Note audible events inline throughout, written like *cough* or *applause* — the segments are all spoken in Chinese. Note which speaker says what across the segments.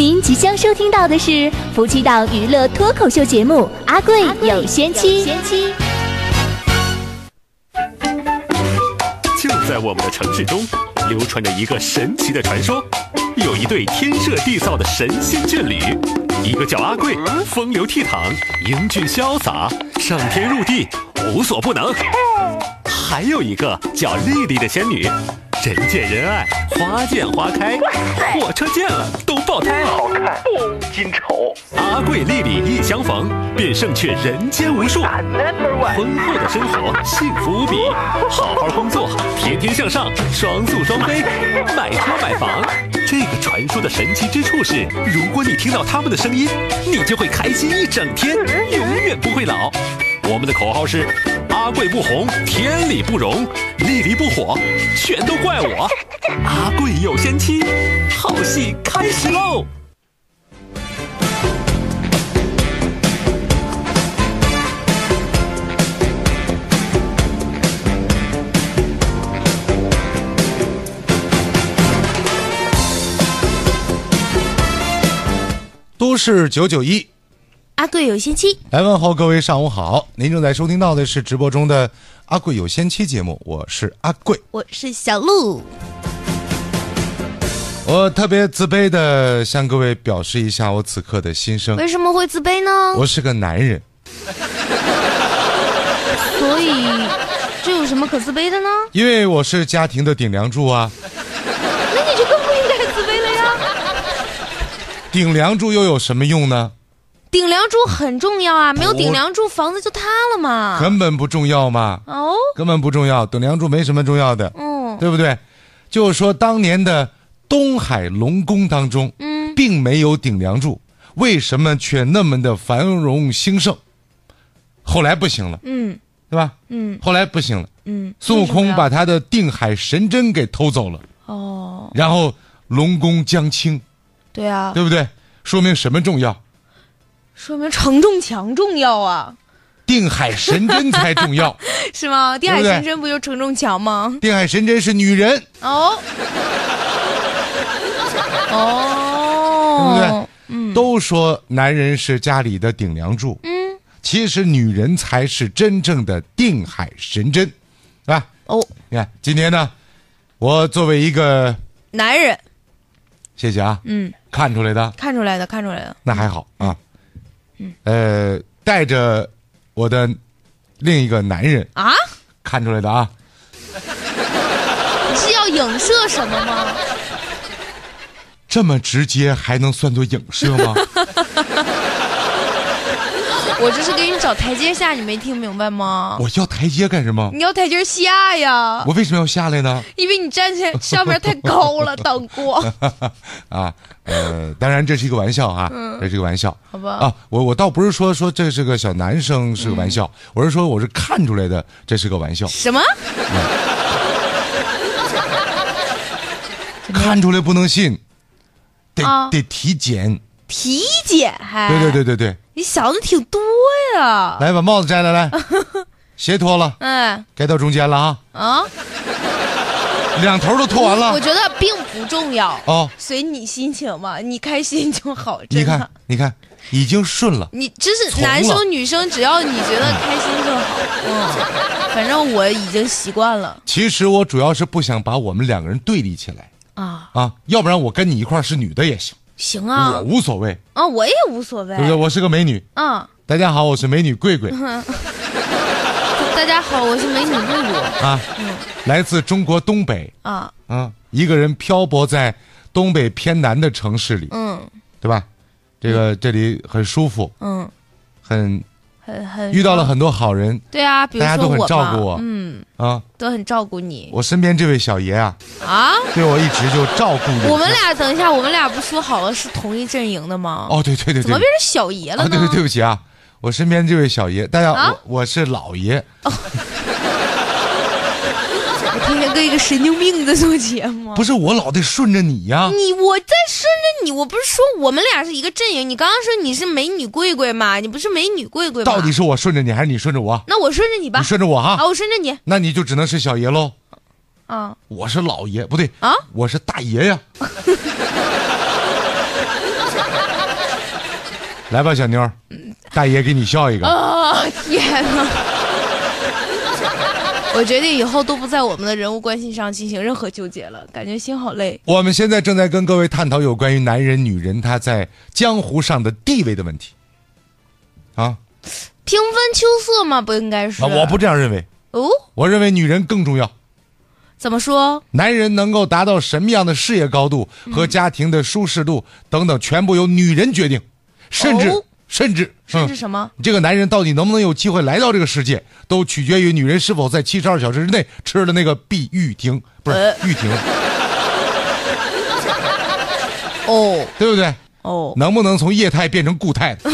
Speaker 1: 您即将收听到的是夫妻档娱乐脱口秀节目《阿贵有仙妻》。
Speaker 2: 就在我们的城市中，流传着一个神奇的传说，有一对天设地造的神仙眷侣，一个叫阿贵，风流倜傥，英俊潇洒，上天入地，无所不能；还有一个叫丽丽的仙女，人见人爱，花见花开，火车见了都爆胎。
Speaker 3: 好看不金丑，
Speaker 2: 阿贵丽丽一相逢，便胜却人间无数。婚后的生活幸福无比，好好工作，天天向上，双宿双飞，*laughs* 买车买房。这个传说的神奇之处是，如果你听到他们的声音，你就会开心一整天，永远不会老。我们的口号是：阿贵不红，天理不容；丽丽不火，全都怪我。*laughs* 阿贵有仙妻，好戏开始喽！
Speaker 4: 都市九九一，
Speaker 1: 阿贵有仙妻，
Speaker 4: 来问候各位上午好，您正在收听到的是直播中的阿贵有仙妻节目，我是阿贵。
Speaker 1: 我是小鹿。
Speaker 4: 我特别自卑的向各位表示一下我此刻的心声，
Speaker 1: 为什么会自卑呢？
Speaker 4: 我是个男人，
Speaker 1: 所以这有什么可自卑的呢？
Speaker 4: 因为我是家庭的顶梁柱啊，
Speaker 1: 那你就更不应该自卑了呀！
Speaker 4: 顶梁柱又有什么用呢？
Speaker 1: 顶梁柱很重要啊，没有顶梁柱，房子就塌了嘛。
Speaker 4: 根本不重要嘛，
Speaker 1: 哦，
Speaker 4: 根本不重要，顶梁柱没什么重要的，
Speaker 1: 嗯
Speaker 4: 对不对？就是说当年的东海龙宫当中，
Speaker 1: 嗯，
Speaker 4: 并没有顶梁柱，为什么却那么的繁荣兴盛？后来不行了，
Speaker 1: 嗯
Speaker 4: 对吧？
Speaker 1: 嗯
Speaker 4: 后来不行了，
Speaker 1: 嗯，
Speaker 4: 孙悟空把他的定海神针给偷走了，
Speaker 1: 哦，
Speaker 4: 然后龙宫将倾，
Speaker 1: 对啊，
Speaker 4: 对不对？说明什么重要？
Speaker 1: 说明承重墙重要啊，
Speaker 4: 定海神针才重要。*laughs*
Speaker 1: 是吗？定海神针不就承重墙吗？
Speaker 4: 定海神针是女人，
Speaker 1: 哦，*laughs* 哦，
Speaker 4: 对不对？
Speaker 1: 嗯。
Speaker 4: 都说男人是家里的顶梁柱，
Speaker 1: 嗯，
Speaker 4: 其实女人才是真正的定海神针，啊？
Speaker 1: 哦，
Speaker 4: 你看今天呢，我作为一个，
Speaker 1: 男人，
Speaker 4: 谢谢啊，
Speaker 1: 嗯，
Speaker 4: 看出来的，
Speaker 1: 看出来的，看出来的，
Speaker 4: 那还好啊，呃，带着我的另一个男人
Speaker 1: 啊，
Speaker 4: 看出来的啊，
Speaker 1: 你是要影射什么吗？
Speaker 4: 这么直接还能算作影射吗？*laughs*
Speaker 1: 我这是给你找台阶下，你没听明白吗？
Speaker 4: 我要台阶干什么？
Speaker 1: 你要台阶下呀，
Speaker 4: 我为什么要下来呢？
Speaker 1: 因为你站起来上面太高了，*laughs* 挡过，
Speaker 4: 啊，呃，当然这是一个玩笑啊，这是一个玩笑。
Speaker 1: 好吧？
Speaker 4: 啊，我我倒不是说说这是个小男生是个玩笑，我是说我是看出来的这是个玩笑，
Speaker 1: 什么？
Speaker 4: 看出来不能信，得、
Speaker 1: 啊
Speaker 4: 得体检。
Speaker 1: 体检还？
Speaker 4: 对对对对对，
Speaker 1: 你想的挺多呀。
Speaker 4: 来把帽子摘了来，*laughs* 鞋脱了，
Speaker 1: 哎
Speaker 4: 该到中间了啊，
Speaker 1: 啊，
Speaker 4: 两头都脱完了。
Speaker 1: 我觉得并不重要，
Speaker 4: 哦，
Speaker 1: 随你心情嘛，你开心就好。
Speaker 4: 你看，你看，已经顺了。
Speaker 1: 你这是男生女生，只要你觉得开心就好。嗯，反正我已经习惯了
Speaker 4: 其实我主要是不想把我们两个人对立起来
Speaker 1: 啊。
Speaker 4: 啊，要不然我跟你一块是女的也行，我
Speaker 1: 行啊，我
Speaker 4: 无所谓，
Speaker 1: 啊，我也无所谓
Speaker 4: 对不对？。我是个美女。
Speaker 1: 嗯，
Speaker 4: 大家好，我是美女桂桂 *laughs*
Speaker 1: 大家好，我是美女露露
Speaker 4: 啊，来自中国东北
Speaker 1: 啊。
Speaker 4: 啊，一个人漂泊在东北偏南的城市里，
Speaker 1: 嗯
Speaker 4: 对吧？这个这里很舒服，
Speaker 1: 嗯，
Speaker 4: 很
Speaker 1: 很很
Speaker 4: 遇到了很多好人
Speaker 1: 对啊，比如说
Speaker 4: 大家都很
Speaker 1: 我
Speaker 4: 照顾我
Speaker 1: 嗯，
Speaker 4: 啊。
Speaker 1: 都很照顾你
Speaker 4: 我身边这位小爷啊，
Speaker 1: 啊。
Speaker 4: 对我一直就照顾我
Speaker 1: 我们俩等一下，我们俩不说好了是同一阵营的吗？
Speaker 4: 哦，对对对对
Speaker 1: 怎么变，成小爷了
Speaker 4: 啊，
Speaker 1: 呢？
Speaker 4: 对对对不起啊，我身边这位小爷，大家
Speaker 1: 啊
Speaker 4: 我我是老爷，
Speaker 1: 我天天跟一个神经病在做节目。
Speaker 4: 不是我老得顺着你呀。
Speaker 1: 你，我在顺着你，我不是说我们俩是一个阵营？你刚刚说你是美女桂桂嘛？你不是美女桂桂吗？
Speaker 4: 到底是我顺着你，还是你顺着我？
Speaker 1: 那我顺着你吧
Speaker 4: 你。顺着我哈
Speaker 1: 啊，，我顺着你
Speaker 4: 那你就只能是小爷喽。
Speaker 1: 啊
Speaker 4: 我是老爷，不对
Speaker 1: 啊！
Speaker 4: 我是大爷呀。*laughs* 来吧，小妞，大爷给你笑一个。
Speaker 1: 啊、天哪！我决定以后都不在我们的人物关系上进行任何纠结了，感觉心好累。
Speaker 4: 我们现在正在跟各位探讨有关于男人、女人他在江湖上的地位的问题。啊，
Speaker 1: 平分秋色吗？不应该是？
Speaker 4: 啊我不这样认为，
Speaker 1: 哦，
Speaker 4: 我认为女人更重要。
Speaker 1: 怎么说？
Speaker 4: 男人能够达到什么样的事业高度和家庭的舒适度等等，全部由女人决定，甚至、
Speaker 1: 哦
Speaker 4: 甚至嗯。
Speaker 1: 甚至什么？
Speaker 4: 这个男人到底能不能有机会来到这个世界，都取决于女人是否在七十二小时之内吃了那个碧玉婷，不是
Speaker 1: 呃。
Speaker 4: 玉婷，
Speaker 1: 哦。
Speaker 4: 对不对？
Speaker 1: 哦，
Speaker 4: 能不能从液态变成固态 *laughs* *laughs*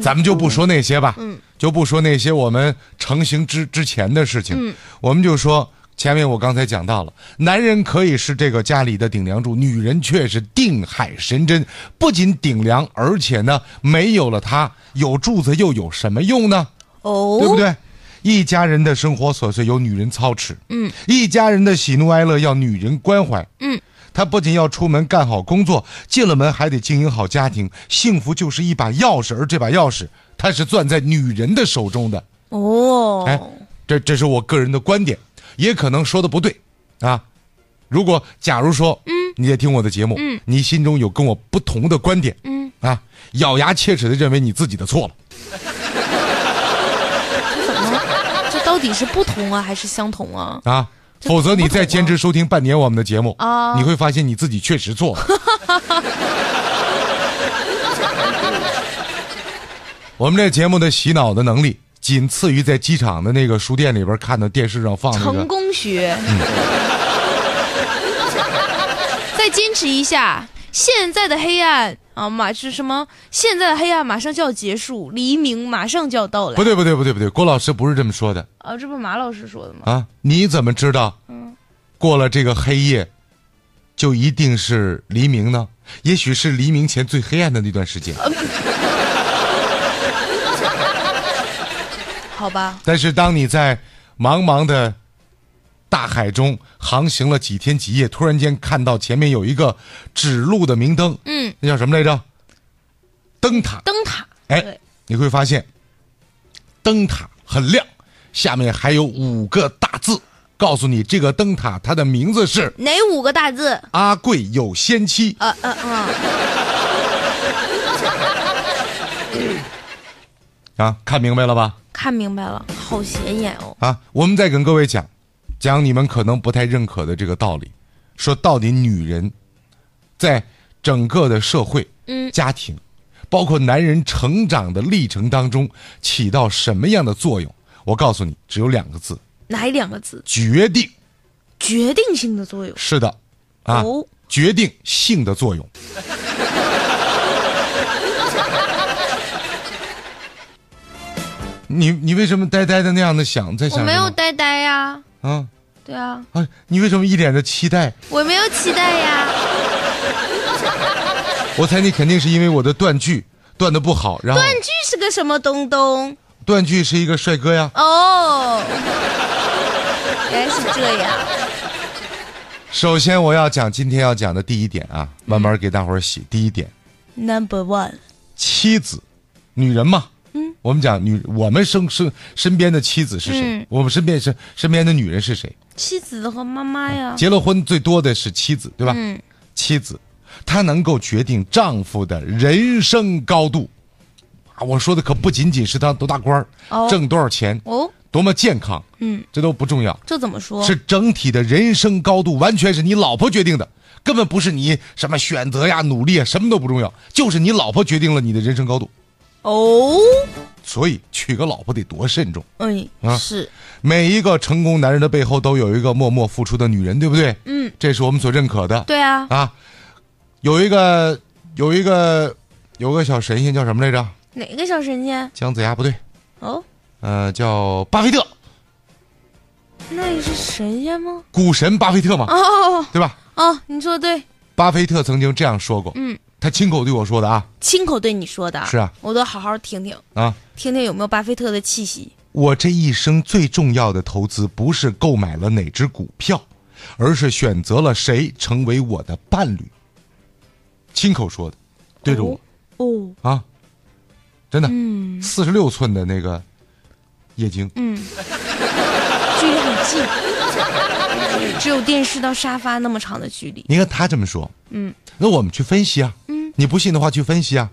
Speaker 4: 咱们就不说那些吧，就不说那些我们成型之之前的事情，我们就说前面我刚才讲到了，男人可以是这个家里的顶梁柱，女人却是定海神针，不仅顶梁，而且呢，没有了她，有柱子又有什么用呢？
Speaker 1: 哦，
Speaker 4: 对不？对？一家人的生活琐碎由女人操持，
Speaker 1: 嗯，
Speaker 4: 一家人的喜怒哀乐要女人关怀，
Speaker 1: 嗯，
Speaker 4: 她不仅要出门干好工作，进了门还得经营好家庭。幸福就是一把钥匙，而这把钥匙它是攥在女人的手中的。
Speaker 1: 哦，
Speaker 4: 哎，这这是我个人的观点，也可能说的不对，啊。如果假如说，嗯，你在听我的节目，嗯，你心中有跟我不同的观点，
Speaker 1: 嗯，
Speaker 4: 啊，咬牙切齿的认为你自己的错了。*laughs*
Speaker 1: 这到底是不同啊，还是相同啊？
Speaker 4: 啊，否则你再坚持收听半年我们的节目
Speaker 1: 啊
Speaker 4: 你会发现你自己确实错了。*laughs* 我们这节目的洗脑的能力，仅次于在机场的那个书店里边看到电视上放那
Speaker 1: 成。功学。*laughs* 再坚持一下，现在的黑暗啊，马是什么？现在的黑暗马上就要结束，黎明马上就要到来。
Speaker 4: 不对不对不对不对，郭老师不是这么说的
Speaker 1: 啊，这不是马老师说的吗？
Speaker 4: 啊！你怎么知道？过了这个黑夜，就一定是黎明呢？也许是黎明前最黑暗的那段时间。
Speaker 1: 好吧，
Speaker 4: 但是当你在茫茫的大海中航行了几天几夜，突然间看到前面有一个指路的明灯，
Speaker 1: 嗯，
Speaker 4: 那叫什么来着？灯塔。
Speaker 1: 灯塔。
Speaker 4: 哎，你会发现灯塔很亮，下面还有五个大字，告诉你这个灯塔它的名字是
Speaker 1: 哪五个大字？“
Speaker 4: 阿贵有仙妻
Speaker 1: 啊啊啊！”
Speaker 4: 啊，看明白了吧？
Speaker 1: 看明白了，好显眼哦。
Speaker 4: 啊，我们再跟各位讲，讲你们可能不太认可的这个道理，说到底女人在整个的社会、
Speaker 1: 嗯
Speaker 4: 家庭，包括男人成长的历程当中起到什么样的作用？我告诉你，只有两个字：
Speaker 1: 哪两个字？
Speaker 4: 决定。
Speaker 1: 决定性的作用。
Speaker 4: 是的，啊，
Speaker 1: 哦
Speaker 4: 决定性的作用。*laughs* 你你为什么呆呆的那样的想在想
Speaker 1: 我没有呆呆呀。
Speaker 4: 啊
Speaker 1: 对啊，
Speaker 4: 啊！你为什么一脸的期待？
Speaker 1: 我没有期待呀。*laughs*
Speaker 4: 我猜你肯定是因为我的断句断的不好，然后
Speaker 1: 断句是个什么东东？
Speaker 4: 断句是一个帅哥呀。
Speaker 1: 哦，*laughs* 原来是这样。
Speaker 4: 首先我要讲今天要讲的第一点啊，慢慢给大伙儿洗。第一点
Speaker 1: ，Number one，
Speaker 4: 妻子，女人嘛，嗯，我们讲女，我们身身身边的妻子是谁？
Speaker 1: 嗯
Speaker 4: 我们身边身身边的女人是谁？
Speaker 1: 妻子和妈妈呀。
Speaker 4: 结了婚最多的是妻子，对吧？
Speaker 1: 嗯，
Speaker 4: 妻子，她能够决定丈夫的人生高度。啊，我说的可不仅仅是他多大官儿、
Speaker 1: 哦
Speaker 4: 挣多少钱、
Speaker 1: 哦，
Speaker 4: 多么健康，
Speaker 1: 嗯，
Speaker 4: 这都不重要，
Speaker 1: 这怎么说？
Speaker 4: 是整体的人生高度，完全是你老婆决定的，根本不是你什么选择呀、努力啊，什么都不重要，就是你老婆决定了你的人生高度。
Speaker 1: 哦，
Speaker 4: 所以娶个老婆得多慎重。
Speaker 1: 嗯，
Speaker 4: 啊
Speaker 1: 是，
Speaker 4: 每一个成功男人的背后都有一个默默付出的女人，对不对？
Speaker 1: 嗯，
Speaker 4: 这是我们所认可的。
Speaker 1: 对啊，
Speaker 4: 啊，有一个有一个有个小神仙叫什么来着？
Speaker 1: 哪个小神仙？
Speaker 4: 姜子牙不对，
Speaker 1: 哦，
Speaker 4: 呃，叫巴菲特，
Speaker 1: 那也是神仙吗？
Speaker 4: 股神巴菲特嘛，
Speaker 1: 哦
Speaker 4: 对吧？
Speaker 1: 哦，你说的对，
Speaker 4: 巴菲特曾经这样说过，
Speaker 1: 嗯，
Speaker 4: 他亲口对我说的啊。
Speaker 1: 亲口对你说的。
Speaker 4: 是啊，
Speaker 1: 我都好好听听，
Speaker 4: 啊，
Speaker 1: 听听有没有巴菲特的气息。
Speaker 4: 我这一生最重要的投资不是购买了哪只股票，而是选择了谁成为我的伴侣。亲口说的，对着我、
Speaker 1: 哦，
Speaker 4: 啊，真的，
Speaker 1: 嗯。
Speaker 4: 四十六寸的那个液晶，
Speaker 1: 嗯，距离很近，只有电视到沙发那么长的距离。
Speaker 4: 你看他这么说，
Speaker 1: 嗯，
Speaker 4: 那我们去分析啊，
Speaker 1: 嗯，
Speaker 4: 你不信的话去分析啊。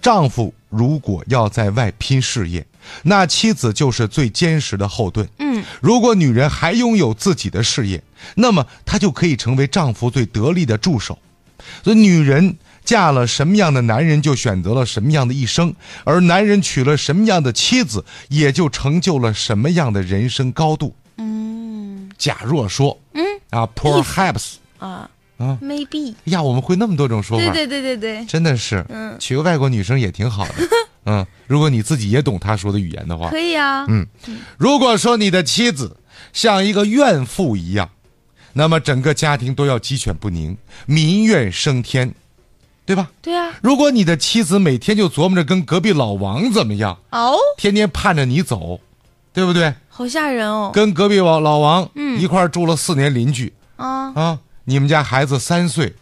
Speaker 4: 丈夫如果要在外拼事业，那妻子就是最坚实的后盾。
Speaker 1: 嗯，
Speaker 4: 如果女人还拥有自己的事业，那么她就可以成为丈夫最得力的助手。所以，女人嫁了什么样的男人，就选择了什么样的一生；而男人娶了什么样的妻子，也就成就了什么样的人生高度。
Speaker 1: 嗯
Speaker 4: 假若说，嗯啊，perhaps，
Speaker 1: 啊
Speaker 4: 啊
Speaker 1: ，maybe，
Speaker 4: 呀，我们会那么多种说法，
Speaker 1: 对对对对对，
Speaker 4: 真的是，
Speaker 1: 嗯。
Speaker 4: 娶个外国女生也挺好的，*laughs* 嗯，如果你自己也懂她说的语言的话。
Speaker 1: 可，以啊。
Speaker 4: 嗯，如果说你的妻子像一个怨妇一样，那么整个家庭都要鸡犬不宁，民怨升天，对吧？
Speaker 1: 对啊，
Speaker 4: 如果你的妻子每天就琢磨着跟隔壁老王怎么样，
Speaker 1: 哦，
Speaker 4: 天天盼着你走，对不对？
Speaker 1: 好吓人哦。
Speaker 4: 跟隔壁老老王
Speaker 1: 嗯。
Speaker 4: 一块儿住了四年邻居。
Speaker 1: 啊，
Speaker 4: 啊，你们家孩子三岁，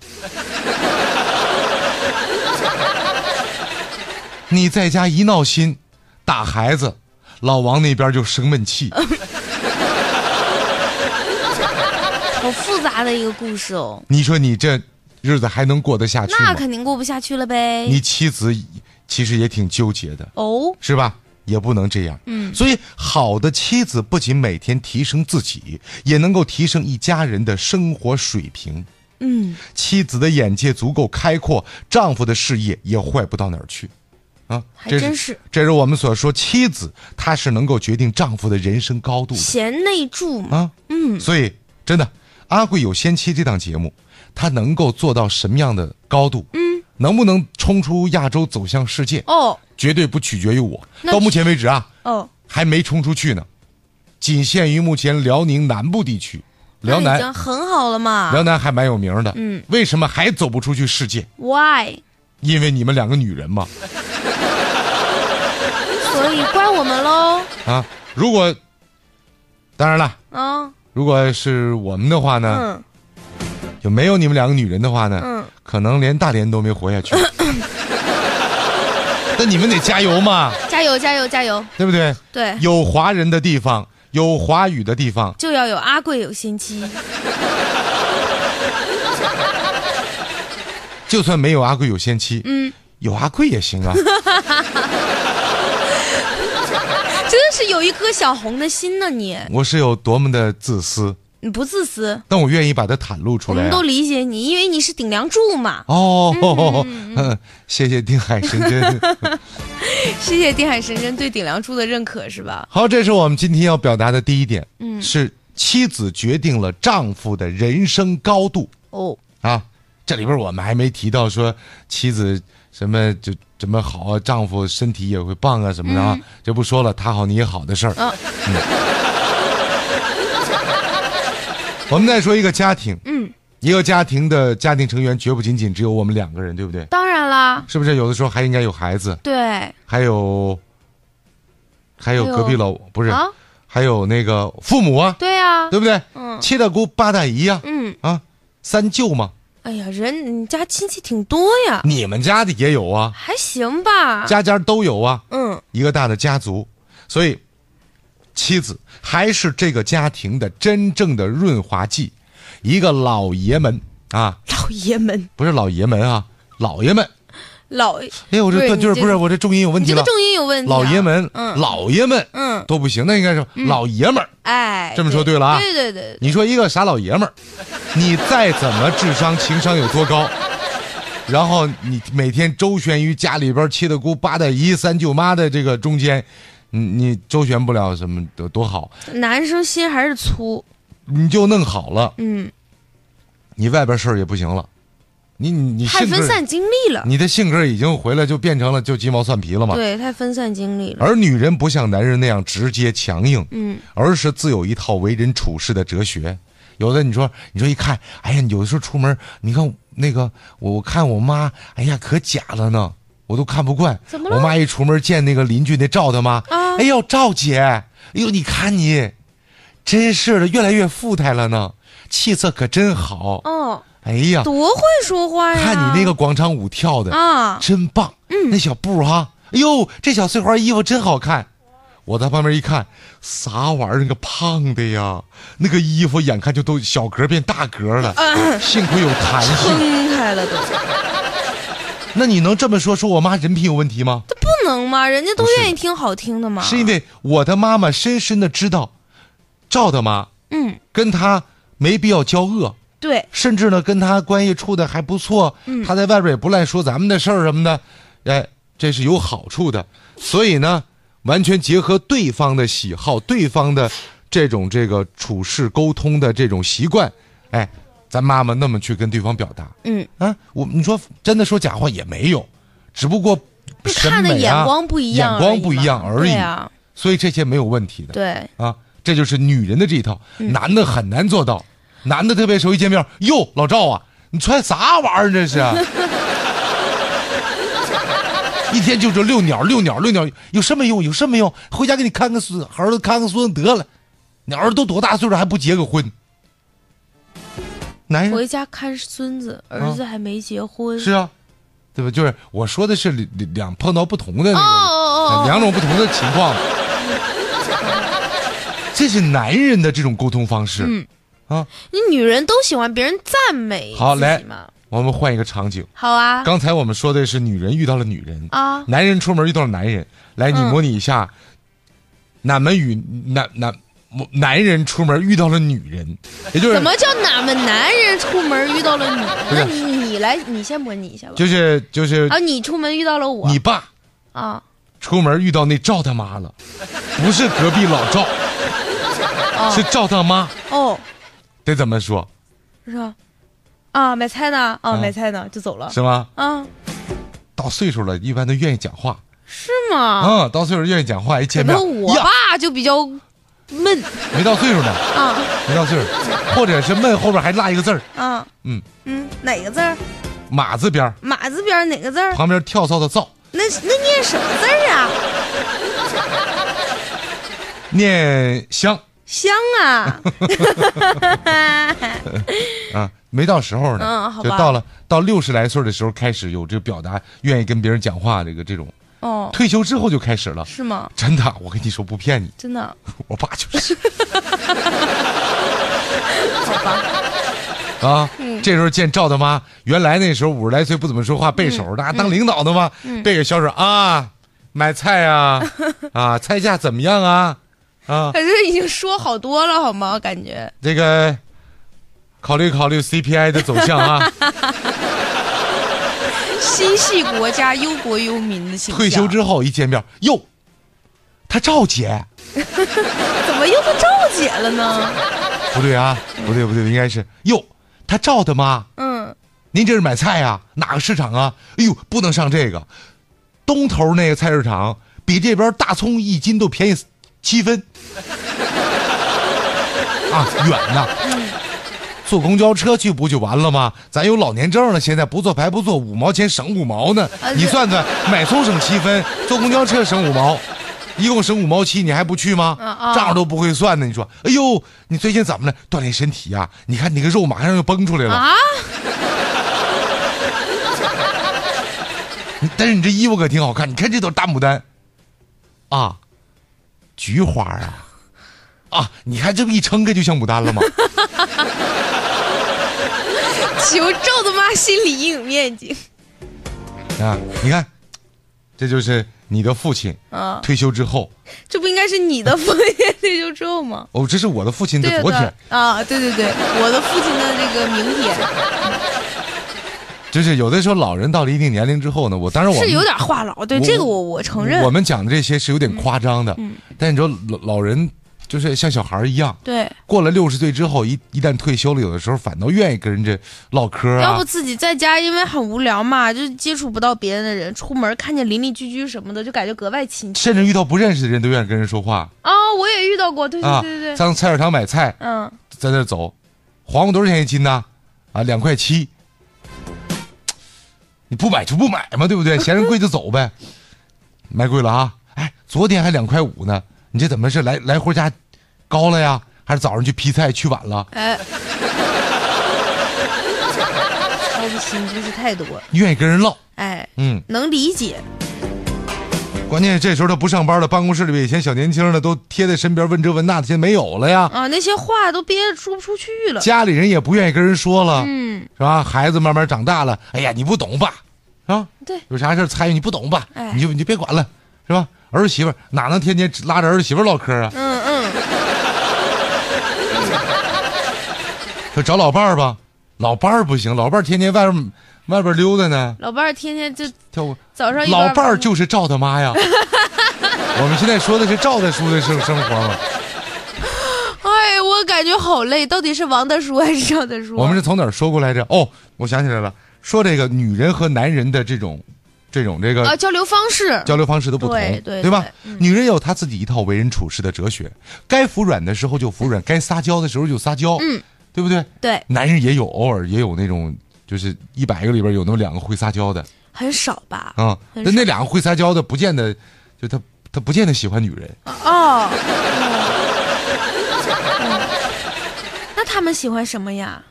Speaker 4: 你在家一闹心，打孩子，老王那边就生闷气。
Speaker 1: 好复杂的一个故事哦。
Speaker 4: 你说你这日子还能过得下去吗？
Speaker 1: 那肯定过不下去了呗。
Speaker 4: 你妻子其实也挺纠结的，
Speaker 1: 哦，
Speaker 4: 是吧？也不能这样。
Speaker 1: 嗯
Speaker 4: 所以好的妻子不仅每天提升自己，也能够提升一家人的生活水平。
Speaker 1: 嗯，
Speaker 4: 妻子的眼界足够开阔，丈夫的事业也坏不到哪儿去。啊，
Speaker 1: 还真是
Speaker 4: 这是我们所说，妻子她是能够决定丈夫的人生高度的
Speaker 1: 贤内助嘛。
Speaker 4: 啊。
Speaker 1: 嗯，
Speaker 4: 所以真的，《阿贵有仙妻》这档节目，它能够做到什么样的高度？嗯，能不能冲出亚洲走向世界？
Speaker 1: 哦
Speaker 4: 绝对不取决于我。到目前为止啊，
Speaker 1: 哦，
Speaker 4: 还没冲出去呢，仅限于目前辽宁南部地区。辽
Speaker 1: 南已
Speaker 4: 南，
Speaker 1: 经很好了嘛。
Speaker 4: 辽南还蛮有名的。
Speaker 1: 嗯，
Speaker 4: 为什么还走不出去世界
Speaker 1: ？Why？
Speaker 4: 因为你们两个女人嘛。*laughs*
Speaker 1: 所以怪我们喽。
Speaker 4: 啊，如果，当然了，
Speaker 1: 啊，
Speaker 4: 如果是我们的话呢，
Speaker 1: 嗯
Speaker 4: 就没有你们两个女人的话呢，
Speaker 1: 嗯，
Speaker 4: 可能连大连都没活下去。*laughs* 那你们得加油嘛，
Speaker 1: 加油加油加油！
Speaker 4: 对不对？
Speaker 1: 对，
Speaker 4: 有华人的地方，有华语的地方，
Speaker 1: 就要有阿贵有仙妻。*laughs*
Speaker 4: 就算没有阿贵有仙妻，
Speaker 1: 嗯，
Speaker 4: 有阿贵也行啊。*laughs*
Speaker 1: 真的是有一颗小红的心呢，你
Speaker 4: 我是有多么的自私，
Speaker 1: 你不自私，
Speaker 4: 但我愿意把它袒露出来、啊
Speaker 1: 我们都。理解你，因为你是顶梁柱嘛。
Speaker 4: 哦，嗯，*laughs* 谢谢定海神针。*laughs*
Speaker 1: 谢谢定海神针对顶梁柱的认可，是吧？
Speaker 4: 好，这是我们今天要表达的第一点，
Speaker 1: 嗯
Speaker 4: 是妻子决定了丈夫的人生高度
Speaker 1: 哦，
Speaker 4: 啊。这里边我们还没提到说妻子什么就怎么好啊，丈夫身体也会棒啊什么的啊，就不说了，他好你也好的事儿。
Speaker 1: 啊
Speaker 4: 嗯 *laughs* 我们再说一个家庭，
Speaker 1: 嗯，
Speaker 4: 一个家庭的家庭成员绝不仅仅只有我们两个人，对不对？
Speaker 1: 当然啦，
Speaker 4: 是不是？有的时候还应该有孩子，
Speaker 1: 对。
Speaker 4: 还有还有隔壁老不是，
Speaker 1: 啊，
Speaker 4: 还有那个父母啊，
Speaker 1: 对啊，
Speaker 4: 对不对？
Speaker 1: 嗯。
Speaker 4: 七大姑八大姨呀、
Speaker 1: 嗯，
Speaker 4: 啊，三舅嘛，
Speaker 1: 哎呀，人你家亲戚挺多呀，
Speaker 4: 你们家的也有啊，
Speaker 1: 还行吧。
Speaker 4: 家家都有啊，
Speaker 1: 嗯，
Speaker 4: 一个大的家族，所以妻子还是这个家庭的真正的润滑剂。一个老爷们啊，
Speaker 1: 老爷们，
Speaker 4: 不是老爷们啊，老爷们。
Speaker 1: 老，
Speaker 4: 哎呦，我这
Speaker 1: 对
Speaker 4: 就是不是我这重音有问题了
Speaker 1: 这个。重音有问题、啊。
Speaker 4: 老爷们，
Speaker 1: 嗯
Speaker 4: 老爷们
Speaker 1: 嗯，
Speaker 4: 都不行，那应该是老爷们儿。
Speaker 1: 哎，
Speaker 4: 这么说对了啊
Speaker 1: 对对对对，
Speaker 4: 你说一个傻老爷们儿，你再怎么智商情商有多高，*laughs* 然后你每天周旋于家里边七大姑八大姨三舅妈的这个中间，你你周旋不了什么多多好，
Speaker 1: 男生心还是粗。
Speaker 4: 你就弄好了，
Speaker 1: 嗯，
Speaker 4: 你外边事儿也不行了，你你你
Speaker 1: 太
Speaker 4: 性格，
Speaker 1: 分散精力了。
Speaker 4: 你的性格已经回来就变成了就鸡毛蒜皮了嘛。
Speaker 1: 对，太分散精力了。
Speaker 4: 而女人不像男人那样直接强硬，
Speaker 1: 嗯，
Speaker 4: 而是自有一套为人处事的哲学。有的你说，你说一看，哎呀，有的时候出门，你看那个我我看我妈，哎呀，可假了呢，我都看不惯。
Speaker 1: 怎么了
Speaker 4: 我妈一出门见那个邻居那赵他妈，
Speaker 1: 啊
Speaker 4: 哎呦赵姐，哎呦你看你，真是的，越来越富态了呢，气色可真好。
Speaker 1: 哦，
Speaker 4: 哎呀，
Speaker 1: 多会说话呀！
Speaker 4: 看你那个广场舞跳的
Speaker 1: 啊，
Speaker 4: 真棒，嗯，那小步哈，哎呦，这小碎花衣服真好看。我在旁边一看，啥玩意儿？那个胖的呀，那个衣服眼看就都小格变大格了，幸亏有弹性，
Speaker 1: 撑开了都。
Speaker 4: 那你能这么说，说我妈人品有问题吗？
Speaker 1: 这不能吗？人家都愿意听好听的嘛。
Speaker 4: 是因为我的妈妈深深的知道，赵大妈，
Speaker 1: 嗯，
Speaker 4: 跟她没必要交恶，
Speaker 1: 对，
Speaker 4: 甚至呢跟她关系处的还不错，
Speaker 1: 嗯，
Speaker 4: 她在外边也不赖说咱们的事儿什么的，哎，这是有好处的。所以呢。完全结合对方的喜好，对方的这种这个处事沟通的这种习惯，哎，咱妈妈那么去跟对方表达，
Speaker 1: 嗯
Speaker 4: 啊，我你说真的说假话也没有，只不过
Speaker 1: 看的眼光不一样，
Speaker 4: 眼光不一样而已
Speaker 1: 啊，
Speaker 4: 所以这些没有问题的，
Speaker 1: 对
Speaker 4: 啊，这就是女人的这一套，男的很难做到，男的特别熟一见面，哟，老赵啊，你穿啥玩意儿这是？*laughs* 一天就这遛鸟，遛鸟，遛鸟，有什么用？有什么用？回家给你看看孙，儿子看看孙子得了。你儿子都多大岁数还不结个婚？男人
Speaker 1: 回家看孙子，儿子还没结婚。
Speaker 4: 是啊，对吧？就是我说的是两两碰到不同的那
Speaker 1: 个
Speaker 4: 两种不同的情况。这是男人的这种沟通方式。
Speaker 1: 嗯
Speaker 4: 啊，
Speaker 1: 你女人都喜欢别人赞美。
Speaker 4: 好来。我们换一个场景，
Speaker 1: 好啊。
Speaker 4: 刚才我们说的是女人遇到了女人
Speaker 1: 啊，
Speaker 4: 男人出门遇到了男人。来，你模拟一下，哪门与男男男人出门遇到了女人，也就是
Speaker 1: 怎么叫哪门男人出门遇到了女人？那你你来，你先模拟一下吧。
Speaker 4: 就是就是
Speaker 1: 啊，你出门遇到了我，
Speaker 4: 你爸
Speaker 1: 啊，
Speaker 4: 出门遇到那赵大妈了，不是隔壁老赵，是赵大妈
Speaker 1: 哦，
Speaker 4: 得怎么说？
Speaker 1: 是吧？啊，买菜呢？啊，买菜呢，就走了，
Speaker 4: 是吗？
Speaker 1: 啊，
Speaker 4: 到岁数了，一般都愿意讲话，
Speaker 1: 是吗？
Speaker 4: 啊，到岁数愿意讲话，一见面，
Speaker 1: 我爸就比较闷，
Speaker 4: 没到岁数呢，
Speaker 1: 啊，
Speaker 4: 没到岁数，或者是闷后边还落一个字儿，
Speaker 1: 啊，嗯嗯，哪个字儿？
Speaker 4: 马字边
Speaker 1: 马字边哪个字儿？
Speaker 4: 旁边跳蚤的蚤，
Speaker 1: 那那念什么字儿啊？*laughs*
Speaker 4: 念香。
Speaker 1: 香啊！*laughs*
Speaker 4: 啊，没到时候呢，
Speaker 1: 嗯，
Speaker 4: 就到了到六十来岁的时候开始有这个表达，愿意跟别人讲话，这个这种。
Speaker 1: 哦，
Speaker 4: 退休之后就开始了，
Speaker 1: 是吗？
Speaker 4: 真的，我跟你说不骗你，
Speaker 1: 真的，*laughs*
Speaker 4: 我爸就是。*laughs*
Speaker 1: 好吧。
Speaker 4: 啊，这时候见赵大妈，原来那时候五十来岁不怎么说话，背手，那当领导的嘛，背个小手啊，买菜啊，*laughs* 啊，菜价怎么样啊？啊，
Speaker 1: 可是已经说好多了，好吗？感觉。
Speaker 4: 这个考虑考虑 CPI 的走向啊，
Speaker 1: 心系国家、忧国忧民的形象。
Speaker 4: 退休之后一见面，哟，他赵姐，*laughs*
Speaker 1: 怎么又他赵姐了呢？
Speaker 4: 不对啊，不对不对，应该是哟，他赵的妈。
Speaker 1: 嗯，
Speaker 4: 您这是买菜呀？哪个市场啊？哎呦，不能上这个，东头那个菜市场比这边大葱一斤都便宜。七分啊，远呐！坐公交车去不就完了吗？咱有老年证了，现在不坐白不坐，五毛钱省五毛呢。你算算，买葱省七分，坐公交车省五毛，一共省五毛七，你还不去吗？账都不会算呢。你说，哎呦，你最近怎么了？锻炼身体呀？你看你个肉马上就崩出来了啊！*laughs* 但是你这衣服可挺好看，你看这朵大牡丹啊。菊花啊，啊！你看这不一撑开就像牡丹了吗？*laughs*
Speaker 1: 求赵大妈心理阴影面积
Speaker 4: 啊！你看，这就是你的父亲啊，退休之后，
Speaker 1: 这不应该是你的父亲退休之后吗？
Speaker 4: 哦，这是我的父亲的昨天
Speaker 1: 啊！对对对，我的父亲的这个明天。
Speaker 4: 就是有的时候，老人到了一定年龄之后呢，我当然我
Speaker 1: 是有点话痨，对这个我我承认。
Speaker 4: 我们讲的这些是有点夸张的，但你说老老人就是像小孩一样，
Speaker 1: 对，
Speaker 4: 过了六十岁之后，一一旦退休了，有的时候反倒愿意跟人家唠嗑啊。
Speaker 1: 要不自己在家，因为很无聊嘛，就接触不到别人的人，出门看见邻里居居什么的，就感觉格外亲切。
Speaker 4: 甚至遇到不认识的人都愿意跟人说话。
Speaker 1: 啊，我也遇到过，对对对对。
Speaker 4: 上菜市场买菜，嗯，在那走，黄瓜多少钱一斤呢？啊，两块七。你不买就不买嘛，对不对？*laughs* 嫌人贵就走呗。买贵了啊！哎，昨天还两块五呢，你这怎么是来来回家高了呀？还是早上去劈菜去晚了？哎，
Speaker 1: 操的心真是太多。
Speaker 4: 愿意跟人唠，
Speaker 1: 哎，
Speaker 4: 嗯，
Speaker 1: 能理解。
Speaker 4: 关键这时候他不上班了，办公室里边以前小年轻的都贴在身边问这问那的，现在没有了呀。
Speaker 1: 啊，那些话都憋着说不出去了。
Speaker 4: 家里人也不愿意跟人说了，
Speaker 1: 嗯，
Speaker 4: 是吧？孩子慢慢长大了，哎呀，你不懂吧？啊，
Speaker 1: 对，
Speaker 4: 有啥事儿参与你不懂吧？
Speaker 1: 哎
Speaker 4: 你就你就别管了，是吧？儿媳妇哪能天天拉着儿媳妇唠嗑啊？
Speaker 1: 嗯嗯，
Speaker 4: 说找老伴儿吧，老伴儿不行，老伴儿天天外边外边溜达呢，
Speaker 1: 老伴儿天天就
Speaker 4: 跳舞。
Speaker 1: 早上
Speaker 4: 老伴儿就是赵他妈呀！*laughs* 我们现在说的是赵大叔的生生活嘛，
Speaker 1: 哎，我感觉好累，到底是王大叔还是赵大叔？
Speaker 4: 我们是从哪儿说过来着？哦，我想起来了，说这个女人和男人的这种这种这个
Speaker 1: 啊，交流方式。
Speaker 4: 交流方式都不同，
Speaker 1: 对对
Speaker 4: 吧女人有她自己一套为人处事的哲学，该服软的时候就服软，该撒娇的时候就撒娇，
Speaker 1: 嗯，
Speaker 4: 对不对？
Speaker 1: 对，
Speaker 4: 男人也有，偶尔也有那种，就是一百个里边有那么两个会撒娇的
Speaker 1: 很少吧？
Speaker 4: 啊。
Speaker 1: 很少
Speaker 4: 那那两个会撒娇的，不见得就他他不见得喜欢女人，
Speaker 1: 哦。嗯那他们喜欢什么呀？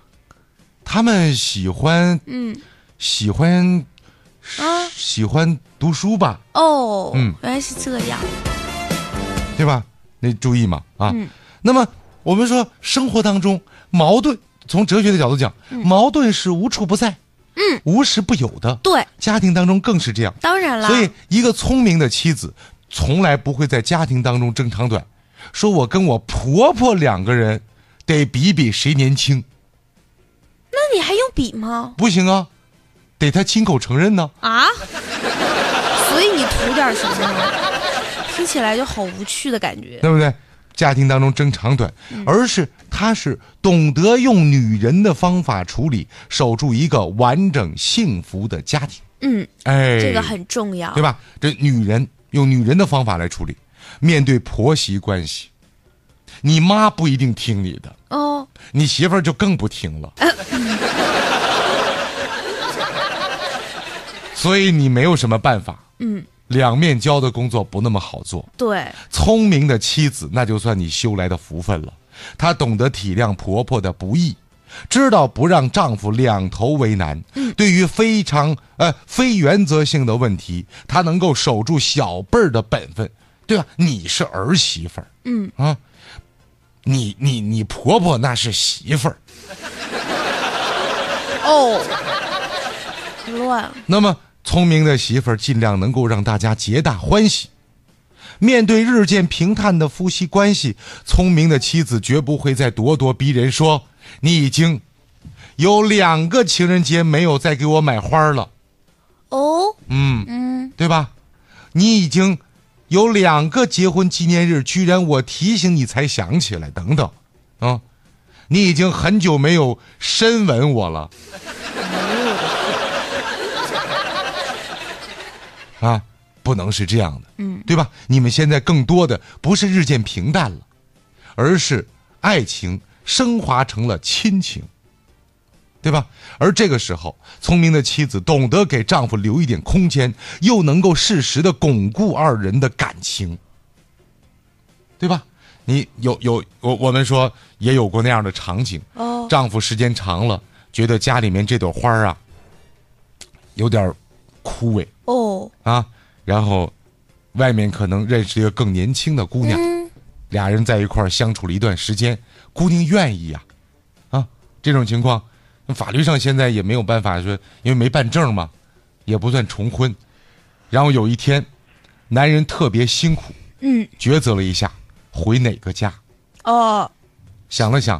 Speaker 4: 他们喜欢
Speaker 1: 嗯
Speaker 4: 喜欢
Speaker 1: 啊
Speaker 4: 喜欢读书吧，
Speaker 1: 哦，
Speaker 4: 嗯
Speaker 1: 原来是这样。
Speaker 4: 对吧？那注意嘛啊。
Speaker 1: 嗯
Speaker 4: 那么我们说生活当中矛盾，从哲学的角度讲，矛盾是无处不在，
Speaker 1: 嗯，
Speaker 4: 无时不有的。
Speaker 1: 对，
Speaker 4: 家庭当中更是这样。
Speaker 1: 当然了。
Speaker 4: 所以，一个聪明的妻子从来不会在家庭当中争长短，说我跟我婆婆两个人得比比谁年轻，
Speaker 1: 那你还用比吗？
Speaker 4: 不行啊，得他亲口承认呢。
Speaker 1: 啊？所以你图点什么呢？听起来就好无趣的感觉。
Speaker 4: 对不对？家庭当中争长短，而是他是懂得用女人的方法处理，守住一个完整幸福的家庭。
Speaker 1: 嗯，
Speaker 4: 哎，
Speaker 1: 这个很重要。
Speaker 4: 对吧？这女人用女人的方法来处理，面对婆媳关系，你妈不一定听你的，
Speaker 1: 哦，
Speaker 4: 你媳妇儿就更不听了。*laughs* 所以你没有什么办法。
Speaker 1: 嗯，
Speaker 4: 两面交的工作不那么好做。
Speaker 1: 对，
Speaker 4: 聪明的妻子，那就算你修来的福分了。她懂得体谅婆婆的不易，知道不让丈夫两头为难。对于非常呃非原则性的问题，她能够守住小辈儿的本分，对吧？你是儿媳妇儿，
Speaker 1: 嗯
Speaker 4: 啊，你你你婆婆那是媳妇儿。
Speaker 1: 哦，乱了。
Speaker 4: 那么，聪明的媳妇儿尽量能够让大家皆大欢喜。面对日渐平淡的夫妻关系，聪明的妻子绝不会再咄咄逼人说：“你已经有两个情人节没有再给我买花了，
Speaker 1: 哦，
Speaker 4: 嗯，
Speaker 1: 嗯，
Speaker 4: 对吧？你已经有两个结婚纪念日，居然我提醒你才想起来，等等，啊，你已经很久没有深吻我了。”啊，不能是这样的，
Speaker 1: 嗯，
Speaker 4: 对吧？你们现在更多的不是日渐平淡了，而是爱情升华成了亲情，对吧？而这个时候，聪明的妻子懂得给丈夫留一点空间，又能够适时的巩固二人的感情，对吧？你有有我我们说也有过那样的场景，
Speaker 1: 哦，
Speaker 4: 丈夫时间长了，觉得家里面这朵花啊，有点儿枯萎
Speaker 1: 哦，
Speaker 4: 啊，然后外面可能认识一个更年轻的姑娘，
Speaker 1: 嗯，
Speaker 4: 俩人在一块儿相处了一段时间，姑娘愿意呀、啊，这种情况，法律上现在也没有办法说，因为没办证嘛，也不算重婚。然后有一天，男人特别辛苦，
Speaker 1: 嗯，
Speaker 4: 抉择了一下，回哪个家？
Speaker 1: 哦，
Speaker 4: 想了想，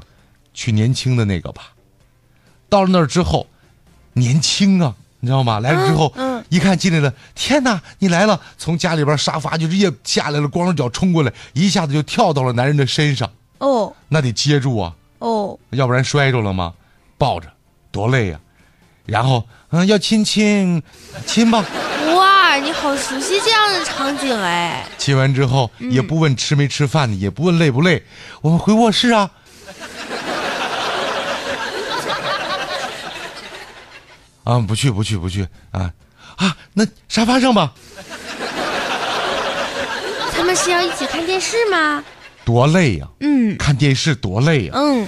Speaker 4: 去年轻的那个吧。到了那儿之后，年轻啊，你知道吗？来了之后，
Speaker 1: 嗯嗯
Speaker 4: 一看进来了，天哪，你来了！从家里边沙发就直接下来了，光着脚冲过来，一下子就跳到了男人的身上，
Speaker 1: 哦，
Speaker 4: 那得接住啊，
Speaker 1: 哦，
Speaker 4: 要不然摔着了吗？抱着，多累呀、然后，嗯，要亲亲，亲吧。
Speaker 1: 哇，你好熟悉这样的场景哎，
Speaker 4: 亲完之后，也不问吃没吃饭，也不问累不累，我们回卧室啊。*laughs* 啊，不去不去不去啊啊！那沙发上吧，
Speaker 1: 他们是要一起看电视吗？
Speaker 4: 多累呀、
Speaker 1: 嗯。
Speaker 4: 看电视多累呀、
Speaker 1: 嗯，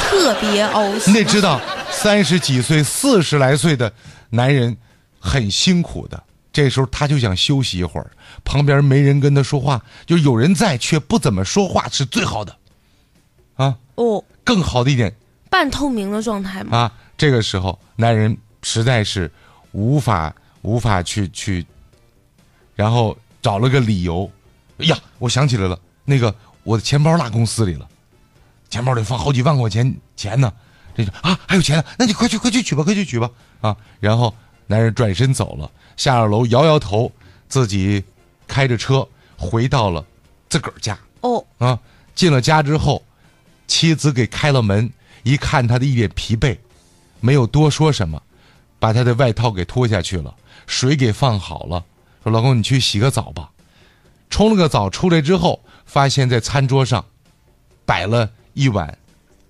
Speaker 1: 特别凹
Speaker 4: 你。得知道，三十几岁、四十来岁的男人很辛苦的，这时候他就想休息一会儿，旁边没人跟他说话，就有人在却不怎么说话是最好的，啊，
Speaker 1: 哦，
Speaker 4: 更好的一点。
Speaker 1: 半透明的状态嘛。
Speaker 4: 啊，这个时候男人实在是无法无法去去，然后找了个理由，哎呀，我想起来了，那个我的钱包落公司里了，钱包里放好几万块钱钱呢，这就啊还有钱呢，那你快去快去取吧，快去取吧啊！然后男人转身走了，下了楼摇摇头，自己开着车回到了自个儿家。
Speaker 1: 哦，
Speaker 4: 啊，进了家之后，妻子给开了门，一看他的一脸疲惫，没有多说什么，把他的外套给脱下去了，水给放好了，说：“老公，你去洗个澡吧。”冲了个澡出来之后，发现在餐桌上摆了一碗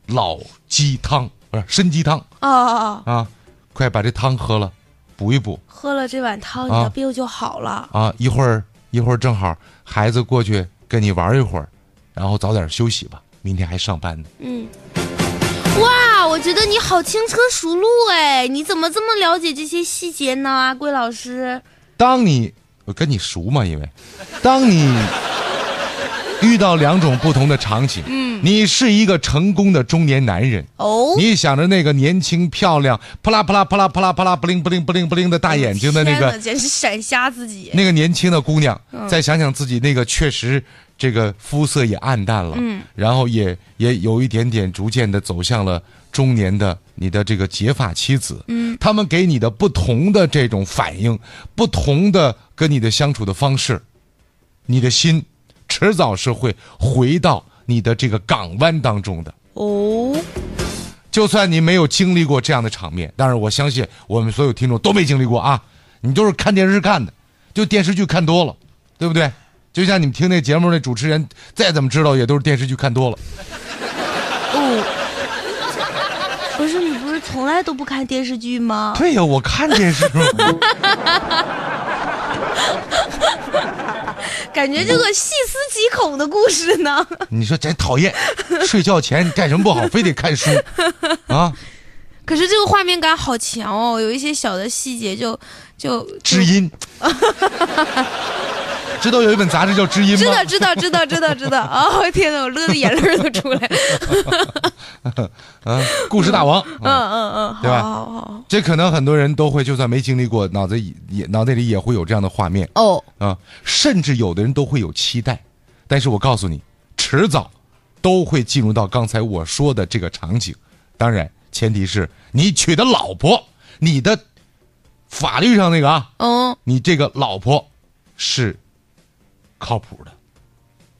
Speaker 4: 老鸡汤，不是参鸡汤
Speaker 1: 哦哦哦，
Speaker 4: 啊，快把这汤喝了，补一补
Speaker 1: 喝了这碗汤，你
Speaker 4: 啊
Speaker 1: 的病就好了。
Speaker 4: 啊！一会儿一会儿正好孩子过去跟你玩一会儿，然后早点休息吧，明天还上班呢。
Speaker 1: 嗯，哇，我觉得你好轻车熟路哎，你怎么这么了解这些细节呢？阿贵老师，
Speaker 4: 当你我跟你熟嘛，因为当你遇到两种不同的场景，嗯，你是一个成功的中年男人，
Speaker 1: 哦，
Speaker 4: 你想着那个年轻漂亮、啪啦啪啦啪啦啪啦啪啦不灵不灵不灵不灵的大眼睛的那个
Speaker 1: 简直闪瞎自己。
Speaker 4: 那个年轻的姑娘，再想想自己那个确实这个肤色也暗淡了，嗯，然后也也有一点点逐渐的走向了中年的你的这个结发妻子，嗯，他们给你的不同的这种反应，不同的跟你的相处的方式，你的心迟早是会回到你的这个港湾当中的。
Speaker 1: 哦，
Speaker 4: 就算你没有经历过这样的场面，但是我相信我们所有听众都没经历过啊！你都是看电视看的，就电视剧看多了，对不对？就像你们听那节目那主持人，再怎么知道也都是电视剧看多了。
Speaker 1: 哦，不是你不是从来都不看电视剧吗？
Speaker 4: 对呀，我看电视嘛，*laughs*
Speaker 1: 感觉这个细思极恐的故事呢。*laughs*
Speaker 4: 你说真讨厌，*laughs* 睡觉前干什么不好，非得看书啊？
Speaker 1: 可是这个画面感好强哦，有一些小的细节就就
Speaker 4: 知音，*laughs* 知道有一本杂志叫《知音》吗？
Speaker 1: 知道知道知道知道知道。哦天哪，我乐的眼泪都出来了。*laughs*
Speaker 4: 啊，故事大王，
Speaker 1: 嗯嗯嗯，
Speaker 4: 对吧
Speaker 1: 好好好。
Speaker 4: 这可能很多人都会，就算没经历过，脑子也也脑袋里也会有这样的画面。
Speaker 1: 哦，
Speaker 4: 啊，甚至有的人都会有期待，但是我告诉你，迟早都会进入到刚才我说的这个场景。当然，前提是你娶的老婆，你的法律上那个啊，
Speaker 1: 嗯，
Speaker 4: 你这个老婆是靠谱的，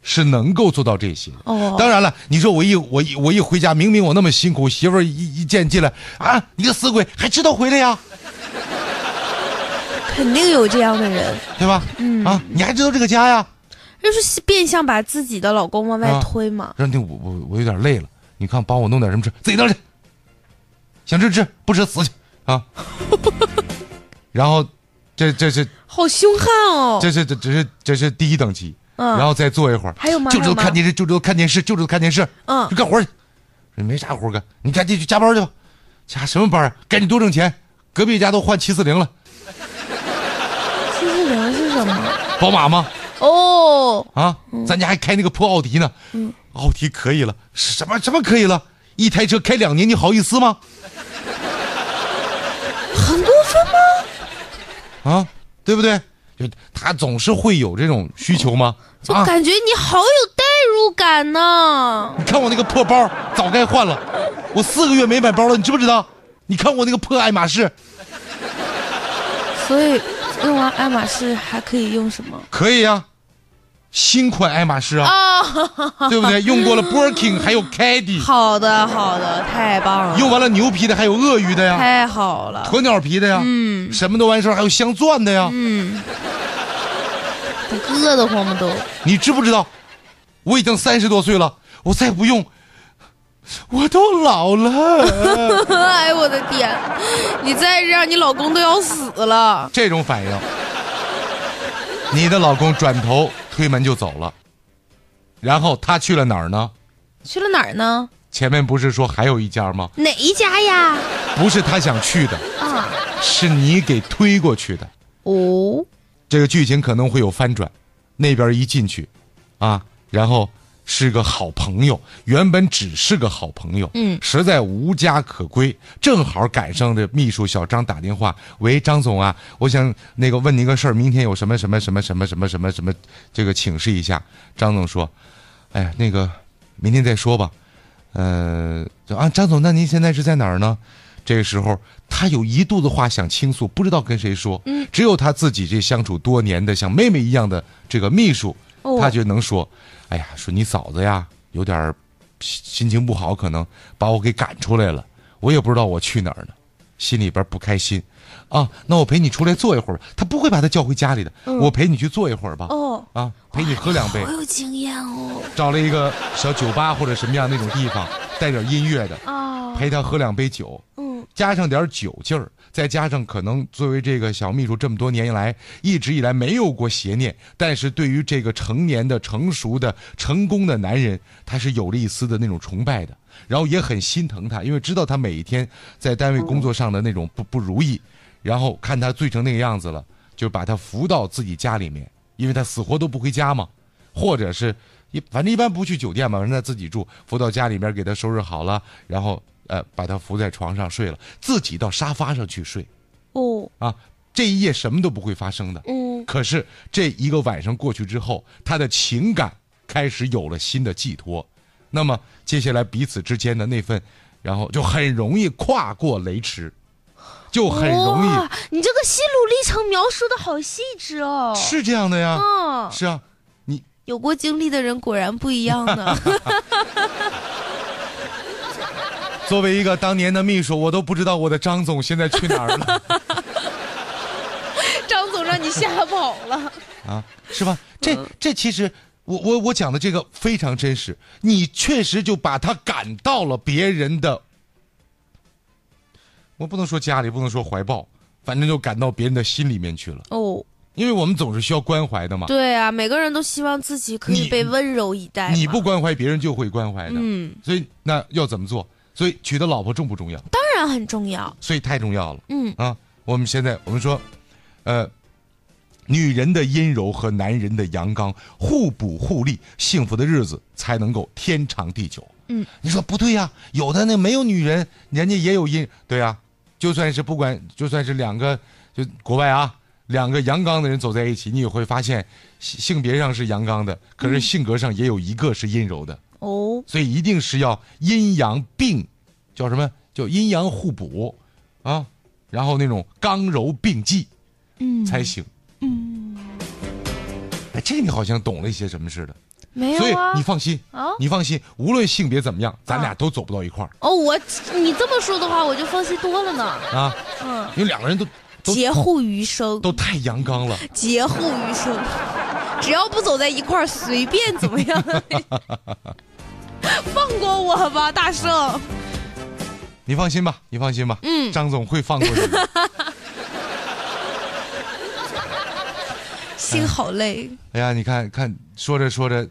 Speaker 4: 是能够做到这些的。
Speaker 1: 哦
Speaker 4: 当然了，你说我一我一我一回家，明明我那么辛苦，媳妇儿一一见进来啊，你个死鬼，还知道回来呀，
Speaker 1: 肯定有这样的人，
Speaker 4: 对吧？嗯啊，你还知道这个家呀？
Speaker 1: 就是变相把自己的老公往外
Speaker 4: 啊
Speaker 1: 推嘛。
Speaker 4: 让你我我我有点累了，你看帮我弄点什么吃，自己弄去。想吃吃，不吃死去啊！*laughs* 然后，这这是
Speaker 1: 好凶悍哦！
Speaker 4: 这是这这是这是第一等级，
Speaker 1: 嗯
Speaker 4: 然后再坐一会儿，
Speaker 1: 还有吗
Speaker 4: 就知道看电视，就知道看电视，就知道看电视，
Speaker 1: 嗯
Speaker 4: 就干活去，说没啥活干，你赶紧去加班去吧，加什么班啊？赶紧多挣钱，隔壁家都换七四零了，
Speaker 1: 七四零是什么？*laughs*
Speaker 4: 宝马吗？
Speaker 1: 哦，
Speaker 4: 啊，咱家还开那个破奥迪呢，嗯奥迪可以了，什么什么可以了？一台车开两年，你好意思吗？
Speaker 1: 很过分吗？
Speaker 4: 啊，对不对？就他总是会有这种需求吗？
Speaker 1: 就
Speaker 4: 啊，
Speaker 1: 感觉你好有代入感呢。
Speaker 4: 你看我那个破包，早该换了。我四个月没买包了，你知不知道？你看我那个破爱马仕，
Speaker 1: 所以用完爱马仕还可以用什么？
Speaker 4: 可以呀、新款爱马仕啊，
Speaker 1: 啊，*laughs*
Speaker 4: 对不对？用过了 Birkin，还有 Caddy，
Speaker 1: 好的好的，太棒了，
Speaker 4: 用完了牛皮的，还有鳄鱼的呀，
Speaker 1: 太好了。
Speaker 4: 鸵鸟皮的呀，
Speaker 1: 嗯
Speaker 4: 什么都完事儿，还有镶钻的呀。
Speaker 1: 嗯，我硌得慌吗都？
Speaker 4: 你知不知道？我已经三十多岁了，我再不用，我都老了。*laughs*
Speaker 1: 哎呦我的天！你再这样，你老公都要死了。
Speaker 4: 这种反应，你的老公转头推门就走了，然后他去了哪儿呢？
Speaker 1: 去了哪儿呢？
Speaker 4: 前面不是说还有一家吗？
Speaker 1: 哪一家呀？
Speaker 4: 不是他想去的，
Speaker 1: 啊，
Speaker 4: 是你给推过去的。
Speaker 1: 哦，
Speaker 4: 这个剧情可能会有翻转，那边一进去，啊，然后是个好朋友，原本只是个好朋友，
Speaker 1: 嗯
Speaker 4: 实在无家可归，正好赶上这秘书小张打电话，喂，张总啊，我想那个问您个事儿，明天有什么什么什么什么什么什么什么，这个请示一下。张总说，哎呀，那个明天再说吧，呃，啊，张总，那您现在是在哪儿呢？这个时候，他有一肚子话想倾诉，不知道跟谁说。嗯，只有他自己这相处多年的像妹妹一样的这个秘书，
Speaker 1: 哦
Speaker 4: 他就能说：“哎呀，说你嫂子呀，有点儿心心情不好，可能把我给赶出来了，我也不知道我去哪儿呢，心里边不开心。啊，那我陪你出来坐一会儿吧。他不会把他叫回家里的，我陪你去坐一会儿吧。
Speaker 1: 哦，
Speaker 4: 啊，陪你喝两杯
Speaker 1: 好。有经验哦。
Speaker 4: 找了一个小酒吧或者什么样那种地方，带点音乐的，
Speaker 1: 哦，
Speaker 4: 陪他喝两杯酒。加上点酒劲儿，再加上可能作为这个小秘书这么多年以来，一直以来没有过邪念，但是对于这个成年的、成熟的、成功的男人，他是有了一丝的那种崇拜的，然后也很心疼他，因为知道他每一天在单位工作上的那种不不如意，然后看他醉成那个样子了，就把他扶到自己家里面，因为他死活都不回家嘛，或者是一反正一般不去酒店嘛，让他自己住，扶到家里面给他收拾好了，然后呃把他扶在床上睡了，自己到沙发上去睡。
Speaker 1: 哦，
Speaker 4: 啊，这一夜什么都不会发生的。
Speaker 1: 嗯，
Speaker 4: 可是这一个晚上过去之后，他的情感开始有了新的寄托，那么接下来彼此之间的那份，然后就很容易跨过雷池，就很容易
Speaker 1: 哇，你这个心路历程描述的好细致哦。
Speaker 4: 是这样的呀，
Speaker 1: 嗯，
Speaker 4: 是啊，你
Speaker 1: 有过经历的人果然不一样呢。*laughs*
Speaker 4: 作为一个当年的秘书，我都不知道我的张总现在去哪儿了 *laughs*
Speaker 1: 张总让你吓跑了。
Speaker 4: 啊，是吧？这这其实我我我讲的这个非常真实，你确实就把他赶到了别人的，我不能说家里，不能说怀抱，反正就赶到别人的心里面去了。
Speaker 1: 哦，
Speaker 4: 因为我们总是需要关怀的嘛，
Speaker 1: 对啊，每个人都希望自己可以被温柔以待嘛。
Speaker 4: 你不关怀别人就会关怀的。
Speaker 1: 嗯，
Speaker 4: 所以那要怎么做？所以娶的老婆重不重要？
Speaker 1: 当然很重要。
Speaker 4: 所以太重要了。
Speaker 1: 嗯
Speaker 4: 啊，我们现在我们说，呃，女人的阴柔和男人的阳刚互补互利，幸福的日子才能够天长地久。
Speaker 1: 嗯，
Speaker 4: 你说不对呀、有的那没有女人，人家也有阴，对呀、就算是不管，就算是两个，就国外啊，两个阳刚的人走在一起，你也会发现性性别上是阳刚的，可是性格上也有一个是阴柔的。
Speaker 1: 哦，
Speaker 4: 所以一定是要阴阳并，叫什么？叫阴阳互补啊，然后那种刚柔并济
Speaker 1: 嗯，
Speaker 4: 才行。
Speaker 1: 嗯，
Speaker 4: 哎，这你好像懂了一些什么似的。
Speaker 1: 没有啊
Speaker 4: 你。放心，
Speaker 1: 啊
Speaker 4: 你放心，无论性别怎么样，咱俩都走不到一块儿
Speaker 1: 哦，我你这么说的话，我就放心多了呢。
Speaker 4: 啊，
Speaker 1: 嗯，
Speaker 4: 因为两个人都都
Speaker 1: 劫后余生，
Speaker 4: 都太阳刚了。
Speaker 1: 劫后余生，只要不走在一块儿，随便怎么样。*laughs* *laughs* 放过我吧，大圣。
Speaker 4: 你放心吧，你放心吧，
Speaker 1: 嗯
Speaker 4: 张总会放过你的。*laughs*
Speaker 1: 心好累。
Speaker 4: 哎呀，你看看，说着说着，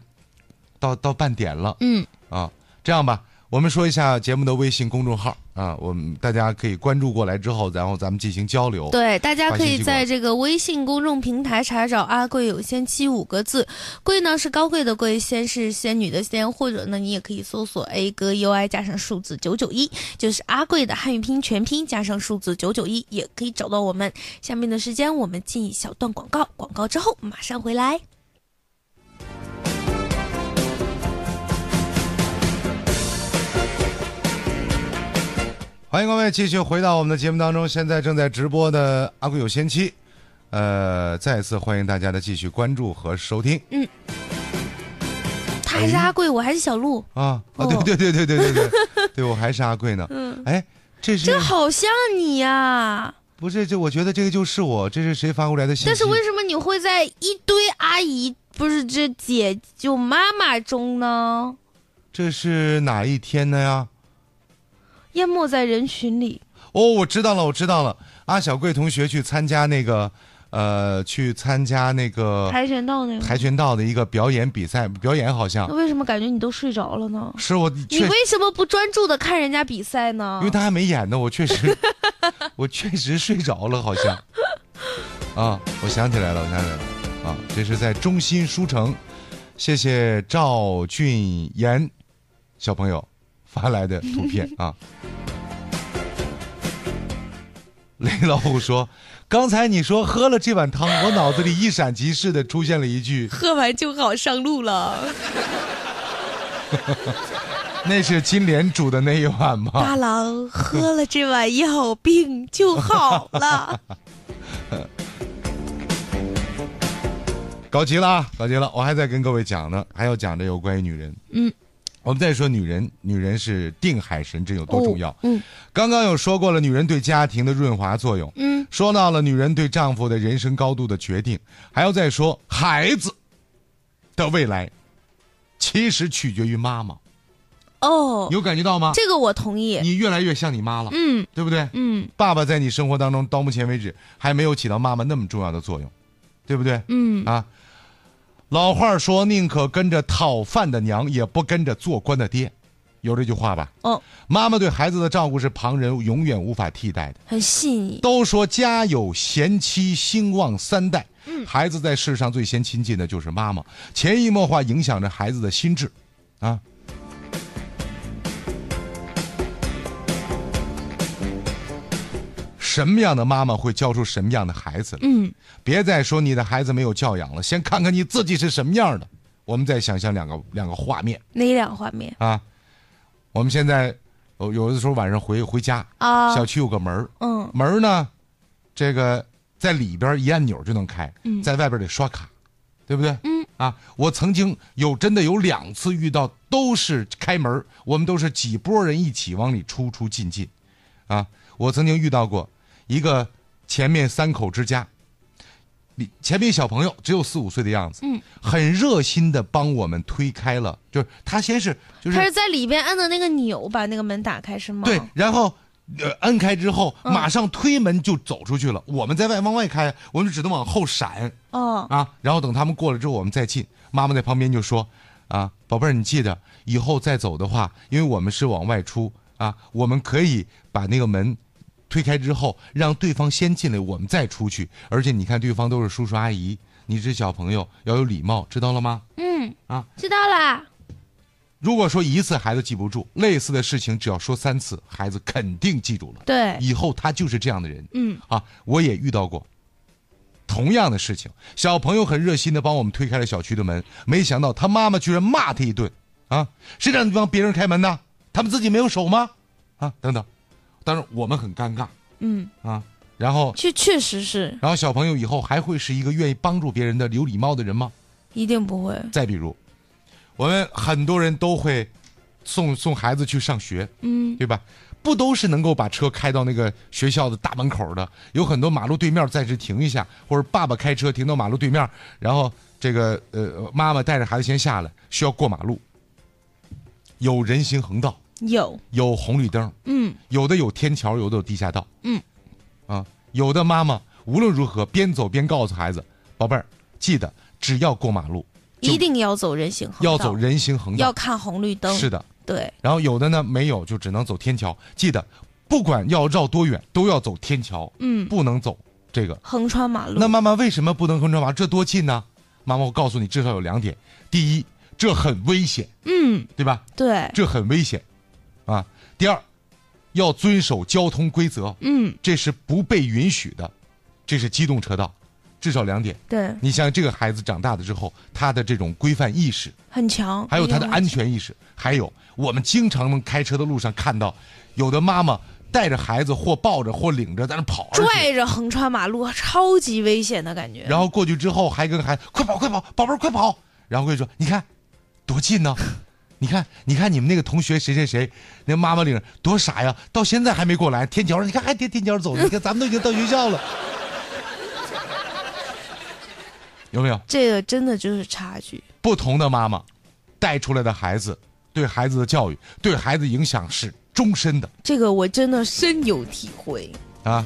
Speaker 4: 到到半点了。
Speaker 1: 嗯，
Speaker 4: 啊，这样吧，我们说一下节目的微信公众号啊，我们大家可以关注过来之后，然后咱们进行交流。
Speaker 1: 对，大家可以在这个微信公众平台查找“阿贵有仙妻”五个字，贵呢是高贵的贵，仙是仙女的仙，或者呢你也可以搜索 A 哥 UI 加上数字九九一，就是阿贵的汉语拼全拼加上数字九九一，也可以找到我们。下面的时间我们进一小段广告，广告之后马上回来。
Speaker 4: 欢迎各位继续回到我们的节目当中，现在正在直播的《阿贵有仙妻》，呃，再次欢迎大家的继续关注和收听。
Speaker 1: 嗯，他还是阿贵，我还是小鹿
Speaker 4: 啊啊！对对对对对对对，对 *laughs* 我还是阿贵呢。
Speaker 1: 嗯，
Speaker 4: 哎，这是
Speaker 1: 这好像你呀？
Speaker 4: 不是，这我觉得这个就是我。这是谁发过来的信？
Speaker 1: 但是为什么你会在一堆阿姨不是这姐就妈妈中呢？
Speaker 4: 这是哪一天的呀？
Speaker 1: 淹没在人群里。
Speaker 4: 哦，我知道了，我知道了。阿小贵同学去参加那个呃，去参加那个
Speaker 1: 跆拳道那个。
Speaker 4: 跆拳道的一个表演比赛，表演好像
Speaker 1: 那为什么感觉你都睡着了呢？
Speaker 4: 是我
Speaker 1: 你，为什么不专注的看人家比赛呢？
Speaker 4: 因为他还没演呢，我确实，*laughs* 我确实睡着了，好像。啊，我想起来了，我想起来了，啊，这是在中心书城，谢谢赵俊言小朋友发来的图片啊。*laughs* 雷老虎说：“刚才你说喝了这碗汤，我脑子里一闪即逝的出现了一句，
Speaker 1: 喝完就好上路了。*laughs*
Speaker 4: 那是金莲煮的那一碗吗？”
Speaker 1: 大郎喝了这碗药，病就好了。*laughs*
Speaker 4: 搞急了啊，搞急了！我还在跟各位讲呢，还要讲的有关于女人。
Speaker 1: 嗯，
Speaker 4: 我们再说女人，女人是定海神针有多重要？
Speaker 1: 哦嗯，
Speaker 4: 刚刚有说过了，女人对家庭的润滑作用。
Speaker 1: 嗯，
Speaker 4: 说到了女人对丈夫的人生高度的决定，还要再说孩子的未来，其实取决于妈妈。
Speaker 1: 哦
Speaker 4: 你，有感觉到吗？
Speaker 1: 这个我同意。
Speaker 4: 你越来越像你妈了，
Speaker 1: 嗯
Speaker 4: 对不对？
Speaker 1: 嗯
Speaker 4: 爸爸在你生活当中到目前为止还没有起到妈妈那么重要的作用，对不对？
Speaker 1: 嗯，
Speaker 4: 啊，老话说：“宁可跟着讨饭的娘，也不跟着做官的爹。”有这句话吧？
Speaker 1: 哦，
Speaker 4: 妈妈对孩子的照顾是旁人永远无法替代的。
Speaker 1: 很细腻。
Speaker 4: 都说家有贤妻，兴旺三代。嗯，孩子在世上最先亲近的就是妈妈，潜移默化影响着孩子的心智，啊。什么样的妈妈会教出什么样的孩子？
Speaker 1: 嗯，
Speaker 4: 别再说你的孩子没有教养了，先看看你自己是什么样的。我们再想象两个两个画面
Speaker 1: 哪两个画面
Speaker 4: 啊。我们现在有有的时候晚上回回家，
Speaker 1: 啊？
Speaker 4: 小区有个门儿
Speaker 1: 嗯
Speaker 4: 门儿呢，这个在里边一按钮就能开，
Speaker 1: 嗯
Speaker 4: 在外边得刷卡，对不对？
Speaker 1: 嗯
Speaker 4: 啊，我曾经有真的有两次遇到，都是开门，我们都是几拨人一起往里出出进进，啊，我曾经遇到过一个前面三口之家，里前面小朋友只有四五岁的样子，
Speaker 1: 嗯，
Speaker 4: 很热心的帮我们推开了，就是他先是就是
Speaker 1: 他是在里边按的那个钮把那个门打开是吗？
Speaker 4: 对，然后呃摁开之后，
Speaker 1: 嗯
Speaker 4: 马上推门就走出去了。我们在外往外开，我们只能往后闪
Speaker 1: 哦，
Speaker 4: 啊。然后等他们过了之后，我们再进。妈妈在旁边就说：“啊，宝贝儿，你记得以后再走的话，因为我们是往外出啊，我们可以把那个门。”推开之后，让对方先进来，我们再出去。而且你看，对方都是叔叔阿姨，你是小朋友，要有礼貌，知道了吗？
Speaker 1: 嗯
Speaker 4: 啊，
Speaker 1: 知道了。
Speaker 4: 如果说一次孩子记不住，类似的事情只要说三次，孩子肯定记住了。
Speaker 1: 对，
Speaker 4: 以后他就是这样的人。
Speaker 1: 嗯
Speaker 4: 啊，我也遇到过同样的事情，小朋友很热心的帮我们推开了小区的门，没想到他妈妈居然骂他一顿，啊，谁让你帮别人开门的？他们自己没有手吗？啊，等等，当然我们很尴尬
Speaker 1: 嗯，
Speaker 4: 啊。然后，
Speaker 1: 确确实是，
Speaker 4: 然后小朋友以后还会是一个愿意帮助别人的有礼貌的人吗？
Speaker 1: 一定不会。
Speaker 4: 再比如，我们很多人都会送送孩子去上学，
Speaker 1: 嗯
Speaker 4: 对吧？不都是能够把车开到那个学校的大门口的？有很多马路对面暂时停一下，或者爸爸开车停到马路对面，然后这个呃妈妈带着孩子先下来，需要过马路。有人行横道，
Speaker 1: 有，
Speaker 4: 有红绿灯，
Speaker 1: 嗯
Speaker 4: 有的有天桥，有的有地下道。
Speaker 1: 嗯，
Speaker 4: 啊，有的妈妈无论如何边走边告诉孩子：“宝贝儿，记得只要过马路，
Speaker 1: 一定要走人行横道，
Speaker 4: 要走人行横道。”
Speaker 1: 要看红绿灯。
Speaker 4: 是的，
Speaker 1: 对，
Speaker 4: 然后有的呢没有，就只能走天桥。记得，不管要绕多远，都要走天桥，
Speaker 1: 嗯，
Speaker 4: 不能走这个。
Speaker 1: 横穿马路。
Speaker 4: 那妈妈为什么不能横穿马路？这多近呢？妈妈，我告诉你，至少有两点：第一，这很危险，
Speaker 1: 嗯，
Speaker 4: 对吧？
Speaker 1: 对，
Speaker 4: 这很危险，啊。第二，要遵守交通规则，
Speaker 1: 嗯
Speaker 4: 这是不被允许的，这是机动车道。至少两点。
Speaker 1: 对，
Speaker 4: 你像这个孩子长大了之后，他的这种规范意识，
Speaker 1: 很强，
Speaker 4: 还有他的安。全意识，还有我们经常能开车的路上看到，有的妈妈带着孩子或抱着或领着在那跑，
Speaker 1: 拽着横穿马路，超级危险的感觉。
Speaker 4: 然后过去之后还跟孩子快跑快跑，宝贝儿快跑，然后会说你看多近呢。你看，你看你们那个同学谁谁谁，那妈妈领着多傻呀，到现在还没过来。天桥上，你看还天天桥走呢，*laughs* 你看咱们都已经到学校了，有没有？
Speaker 1: 这个真的就是差距。
Speaker 4: 不同的妈妈带出来的孩子，对孩子的教育，对孩子影响是终身的。
Speaker 1: 这个我真的深有体会。
Speaker 4: 啊，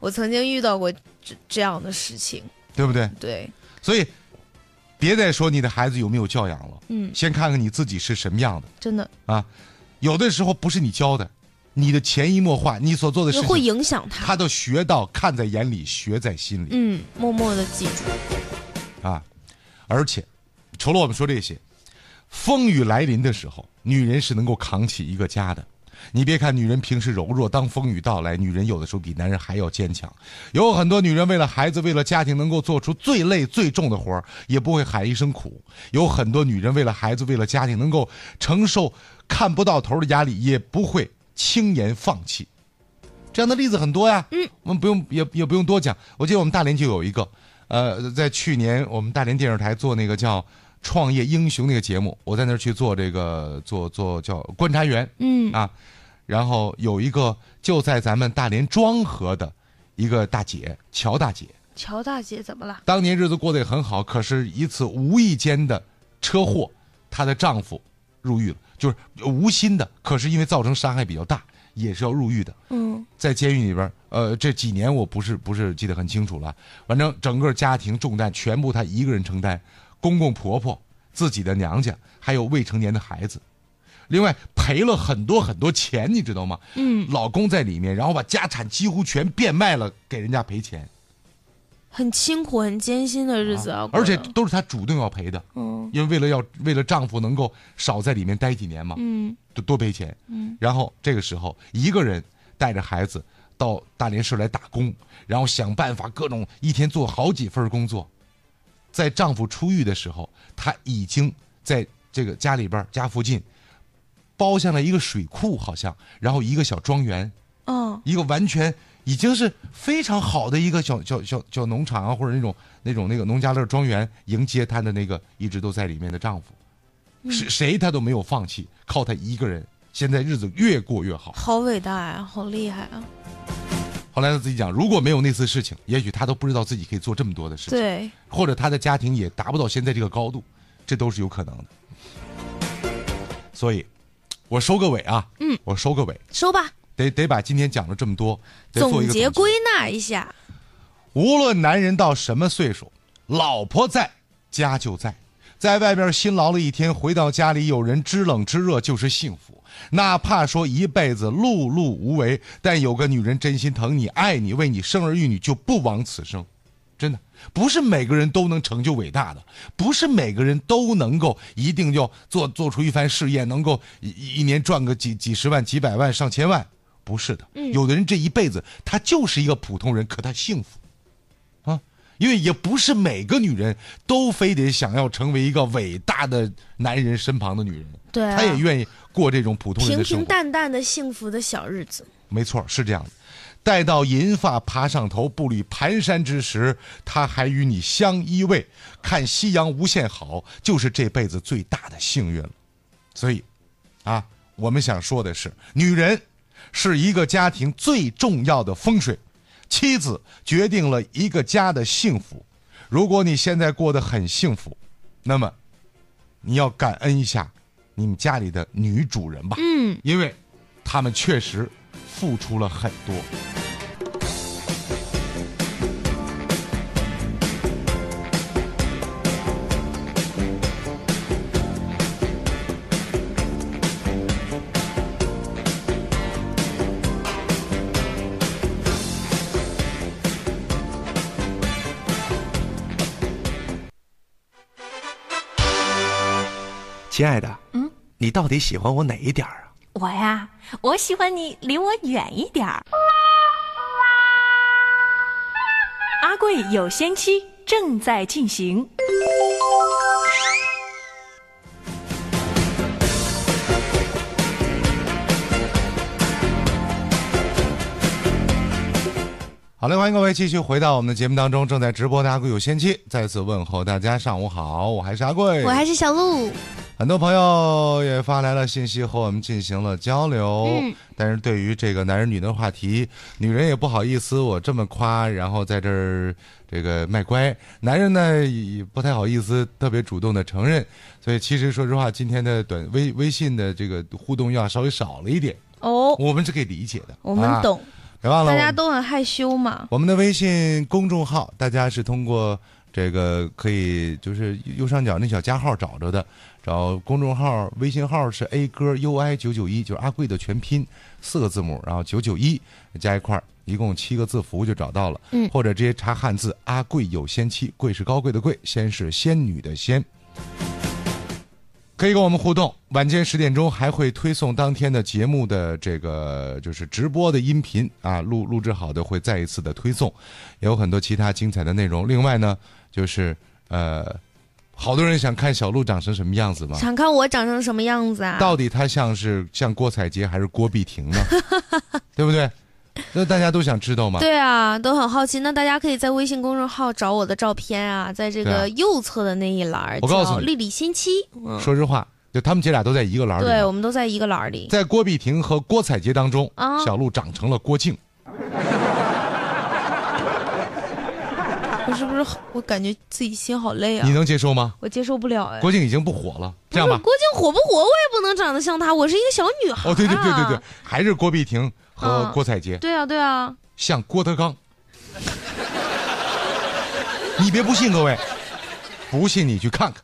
Speaker 1: 我曾经遇到过这这样的事情，
Speaker 4: 对不对？
Speaker 1: 对，
Speaker 4: 所以别再说你的孩子有没有教养了，
Speaker 1: 嗯，
Speaker 4: 先看看你自己是什么样的
Speaker 1: 真的
Speaker 4: 啊。有的时候不是你教的，你的潜移默化，你所做的事
Speaker 1: 会
Speaker 4: 情，
Speaker 1: 影响他，
Speaker 4: 他都学到，看在眼里，学在心里
Speaker 1: 嗯，默默的记住，
Speaker 4: 啊。而且，除了我们说这些，风雨来临的时候，女人是能够扛起一个家的。你别看女人平时柔弱，当风雨到来，女人有的时候比男人还要坚强。有很多女人为了孩子，为了家庭，能够做出最累最重的活儿，也不会喊一声苦。有很多女人为了孩子，为了家庭，能够承受看不到头的压力，也不会轻言放弃。这样的例子很多呀，嗯，我们不用也也不用多讲。我记得我们大连就有一个，呃，在去年我们大连电视台做那个叫。创业英雄那个节目，我在那儿去做这个做做叫观察员，
Speaker 1: 嗯
Speaker 4: 啊，然后有一个就在咱们大连庄河的一个大姐乔大姐，
Speaker 1: 乔大姐怎么了？
Speaker 4: 当年日子过得也很好，可是一次无意间的车祸，她的丈夫入狱了，就是无心的，可是因为造成伤害比较大，也是要入狱的。
Speaker 1: 嗯，
Speaker 4: 在监狱里边，呃，这几年我不是不是记得很清楚了，反正整个家庭重担全部她一个人承担。公公婆婆、自己的娘家，还有未成年的孩子，另外赔了很多很多钱，你知道吗？
Speaker 1: 嗯，
Speaker 4: 老公在里面，然后把家产几乎全变卖了，给人家赔钱，
Speaker 1: 很辛苦、很艰辛的日子啊，
Speaker 4: 而且都是她主动要赔的。
Speaker 1: 嗯，
Speaker 4: 因为为了要为了丈夫能够少在里面待几年嘛，
Speaker 1: 嗯，
Speaker 4: 就多赔钱。嗯，然后这个时候一个人带着孩子到大连市来打工，然后想办法各种一天做好几份工作。在丈夫出狱的时候，她已经在这个家里边家附近包下了一个水库，好像，然后一个小庄园，
Speaker 1: 哦，
Speaker 4: 一个完全已经是非常好的一个小小小小农场啊，或者那种那种那个农家乐庄园，迎接她的那个一直都在里面的丈夫，是谁她都没有放弃，靠她一个人，现在日子越过越好。
Speaker 1: 好伟大呀，好厉害啊！
Speaker 4: 后来他自己讲，如果没有那次事情，也许他都不知道自己可以做这么多的事情，
Speaker 1: 对，
Speaker 4: 或者他的家庭也达不到现在这个高度，这都是有可能的。所以，我收个尾啊，
Speaker 1: 嗯，
Speaker 4: 我收个尾，
Speaker 1: 收吧，
Speaker 4: 得得把今天讲了这么多，得做一个总
Speaker 1: 总结。归纳一下，
Speaker 4: 无论男人到什么岁数，老婆在家就在，在外边辛劳了一天，回到家里有人知冷知热就是幸福。哪怕说一辈子碌碌无为，但有个女人真心疼你、爱你、为你生儿育女，就不枉此生。真的，不是每个人都能成就伟大的，不是每个人都能够一定要做做出一番事业，能够一一年赚个几几十万、几百万、上千万，不是的。有的人这一辈子他就是一个普通人，可他幸福。因为也不是每个女人都非得想要成为一个伟大的男人身旁的女人，
Speaker 1: 对啊
Speaker 4: 她也愿意过这种普通人
Speaker 1: 平。平淡淡的幸福的小日子。
Speaker 4: 没错，是这样的。待到银发爬上头，步履蹒跚之时，他还与你相依偎，看夕阳无限好，就是这辈子最大的幸运了。所以，啊，我们想说的是，女人是一个家庭最重要的风水。妻子决定了一个家的幸福。如果你现在过得很幸福，那么你要感恩一下你们家里的女主人吧。
Speaker 1: 嗯，
Speaker 4: 因为他们确实付出了很多。
Speaker 5: 亲爱的，
Speaker 6: 嗯，
Speaker 5: 你到底喜欢我哪一点啊？
Speaker 6: 我呀，我喜欢你离我远一点儿。阿贵有仙妻正在进行。
Speaker 4: 好嘞，欢迎各位继续回到我们的节目当中，正在直播的阿贵有仙妻，再次问候大家。上午好，我还是阿贵，
Speaker 1: 我还是小鹿。
Speaker 4: 很多朋友也发来了信息和我们进行了交流，
Speaker 1: 嗯。
Speaker 4: 但是对于这个男人女的话题，女人也不好意思我这么夸，然后在这儿这个卖乖，男人呢也不太好意思特别主动的承认，所以其实说实话，今天的短微微信的这个互动要稍微少了一点，
Speaker 1: 哦，
Speaker 4: 我们是可以理解的，
Speaker 1: 我们
Speaker 4: 啊。
Speaker 1: 懂。
Speaker 4: 别忘了
Speaker 1: 大家都很害羞嘛。
Speaker 4: 我们的微信公众号，大家是通过这个可以就是右上角那小加号找着的，找公众号，微信号是 A 哥 UI 九九一，就是阿贵的全拼四个字母，然后九九一加一块儿，一共七个字符就找到了。
Speaker 1: 嗯
Speaker 4: 或者直接查汉字“阿贵有仙妻”，贵是高贵的贵，仙是仙女的仙。可以跟我们互动，晚间十点钟还会推送当天的节目的这个就是直播的音频啊，录录制好的会再一次的推送，也有很多其他精彩的内容。另外呢，就是呃，好多人想看小鹿长成什么样子吗？
Speaker 1: 想看我长成什么样子啊？
Speaker 4: 到底他像是像郭采洁还是郭碧婷呢？*laughs* 对不对？*laughs* 那大家都想知道吗。
Speaker 1: 对啊，都很好奇。那大家可以在微信公众号找我的照片啊，在这个右侧的那一栏儿
Speaker 4: 我告诉你
Speaker 1: 叫“丽丽新妻”。嗯，
Speaker 4: 说实话，就他们姐俩都在一个栏里
Speaker 1: 对，我们都在一个栏儿里。
Speaker 4: 在郭碧婷和郭采洁当中，
Speaker 1: 啊
Speaker 4: 小鹿长成了郭靖。*laughs*
Speaker 1: 我是不是我感觉自己心好累啊
Speaker 4: 你？能接受吗？
Speaker 1: 我接受不了哎。
Speaker 4: 郭靖已经不火了，这样吧。
Speaker 1: 郭靖火不火，我也不能长得像他，我是一个小女孩、啊。
Speaker 4: 哦，对对对对对，还是郭碧婷和
Speaker 1: 嗯
Speaker 4: 郭采洁，
Speaker 1: 对啊对啊，
Speaker 4: 像郭德纲。*laughs* 你别不信，各位，不信你去看看。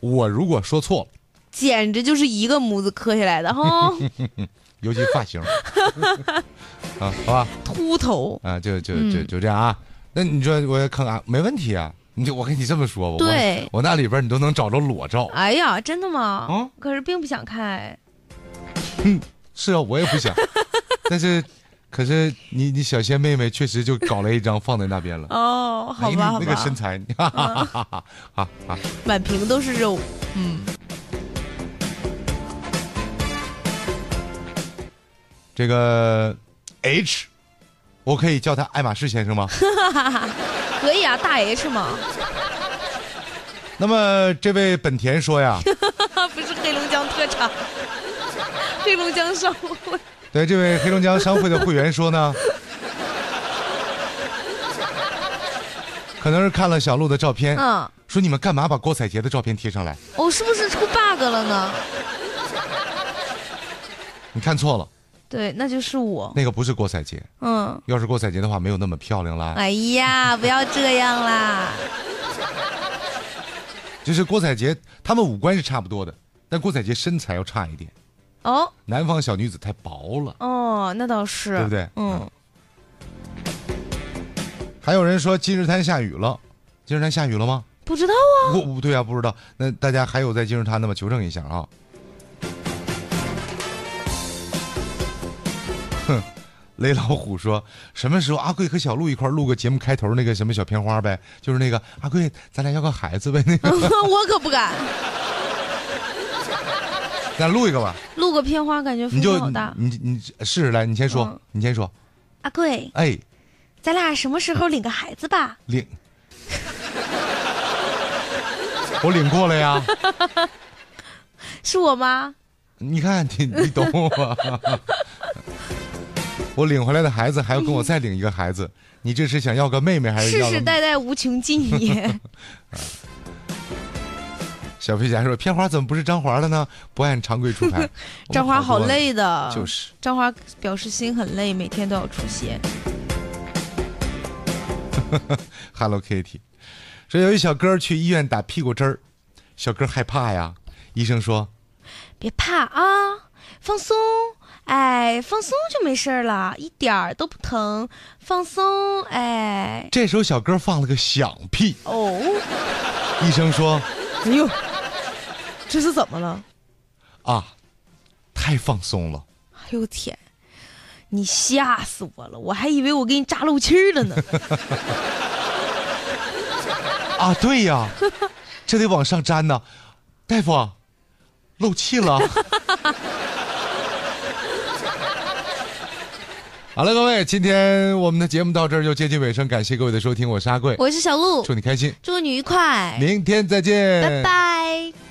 Speaker 4: 我如果说错了，
Speaker 1: 简直就是一个模子刻下来的哈，*laughs*
Speaker 4: 尤其发型，*laughs* 啊，好吧，
Speaker 1: 秃头。
Speaker 4: 啊，就就
Speaker 1: 嗯
Speaker 4: 就就这样啊。那你说我要看看，没问题啊。你就我跟你这么说吧，我
Speaker 1: 对
Speaker 4: 我那里边你都能找着裸照。
Speaker 1: 哎呀，真的吗？
Speaker 4: 啊
Speaker 1: 可是并不想看嗯。
Speaker 4: 是啊，我也不想，*laughs* 但是，可是你你小仙妹妹确实就搞了一张放在那边了。
Speaker 1: 哦，好吧，
Speaker 4: 那个身，材，哈哈哈哈哈哈啊！*laughs*
Speaker 1: 满屏都是肉。嗯，
Speaker 4: 这个 H，我可以叫他爱马仕先生吗？*laughs*
Speaker 1: 可以啊，大 H 嘛，
Speaker 4: 那么这位本田说呀，
Speaker 1: 不是黑龙江特产，黑龙江商会。
Speaker 4: 对这位黑龙江商会的会员说呢，可能是看了小鹿的照片，
Speaker 1: 嗯，
Speaker 4: 说你们干嘛把郭采洁的照片贴上来？
Speaker 1: 哦，是不是出 bug 了呢？
Speaker 4: 你看错了，
Speaker 1: 对，那就是我。
Speaker 4: 那个不是郭采洁。
Speaker 1: 嗯，
Speaker 4: 要是郭采洁的话，没有那么漂亮啦。
Speaker 1: 哎呀，不要这样啦。
Speaker 4: 就是郭采洁，他们五官是差不多的，但郭采洁身材要差一点。
Speaker 1: 哦
Speaker 4: 南方小女子太薄了，
Speaker 1: 哦，那倒是，
Speaker 4: 对不对？
Speaker 1: 嗯，
Speaker 4: 还有人说金日滩下雨了，金日滩下雨了吗？
Speaker 1: 不知道啊。
Speaker 4: 不不对啊，不知道。那大家还有在金日滩的吗？求证一下啊。哼，雷老虎说什么时候阿贵和小鹿一块录个节目开头那个什么小片花呗？就是那个阿贵，咱俩要个孩子呗？那个，*laughs*
Speaker 1: 我可不敢 *laughs*
Speaker 4: 咱录一个吧。
Speaker 1: 录个片花，感觉风
Speaker 4: 你就
Speaker 1: 好大。
Speaker 4: 你你你试试来，你先说，
Speaker 1: 嗯
Speaker 4: 你先说。
Speaker 1: 阿贵，
Speaker 4: 哎，
Speaker 1: 咱俩什么时候领个孩子吧？
Speaker 4: 领，我领过了呀。
Speaker 1: 是我吗？
Speaker 4: 你看，你你懂我。*laughs* 我领回来的孩子还要跟我再领一个孩子，你这是想要个妹妹还是
Speaker 1: 世
Speaker 4: 要个？
Speaker 1: 世代代无穷尽也。*laughs*
Speaker 4: 小飞侠说：“片花怎么不是张华的呢？不按常规出牌。*laughs* ”
Speaker 1: 张华好累的，
Speaker 4: 就是
Speaker 1: 张华表示心很累，每天都要出现。*laughs*
Speaker 4: Hello Kitty。说有一小哥去医院打屁股针儿，小哥害怕呀，医生说
Speaker 1: 别怕啊，放松，哎，放松就没事了，一点儿都不疼，放松，哎，
Speaker 4: 这时候小哥放了个响屁，
Speaker 1: 哦，
Speaker 4: 医生说
Speaker 1: 哎呦，这是怎么了？
Speaker 4: 啊，太放松了。
Speaker 1: 哎呦天，你吓死我了，我还以为我给你扎漏气儿了呢。*laughs*
Speaker 4: 啊，对呀，这得往上粘呢。大夫，漏气了。*laughs* 好了，各位，今天我们的节目到这儿就接近尾声，感谢各位的收听，我是阿贵，
Speaker 1: 我是小鹿，
Speaker 4: 祝你开心，
Speaker 1: 祝你愉快，
Speaker 4: 明天再见，
Speaker 1: 拜拜。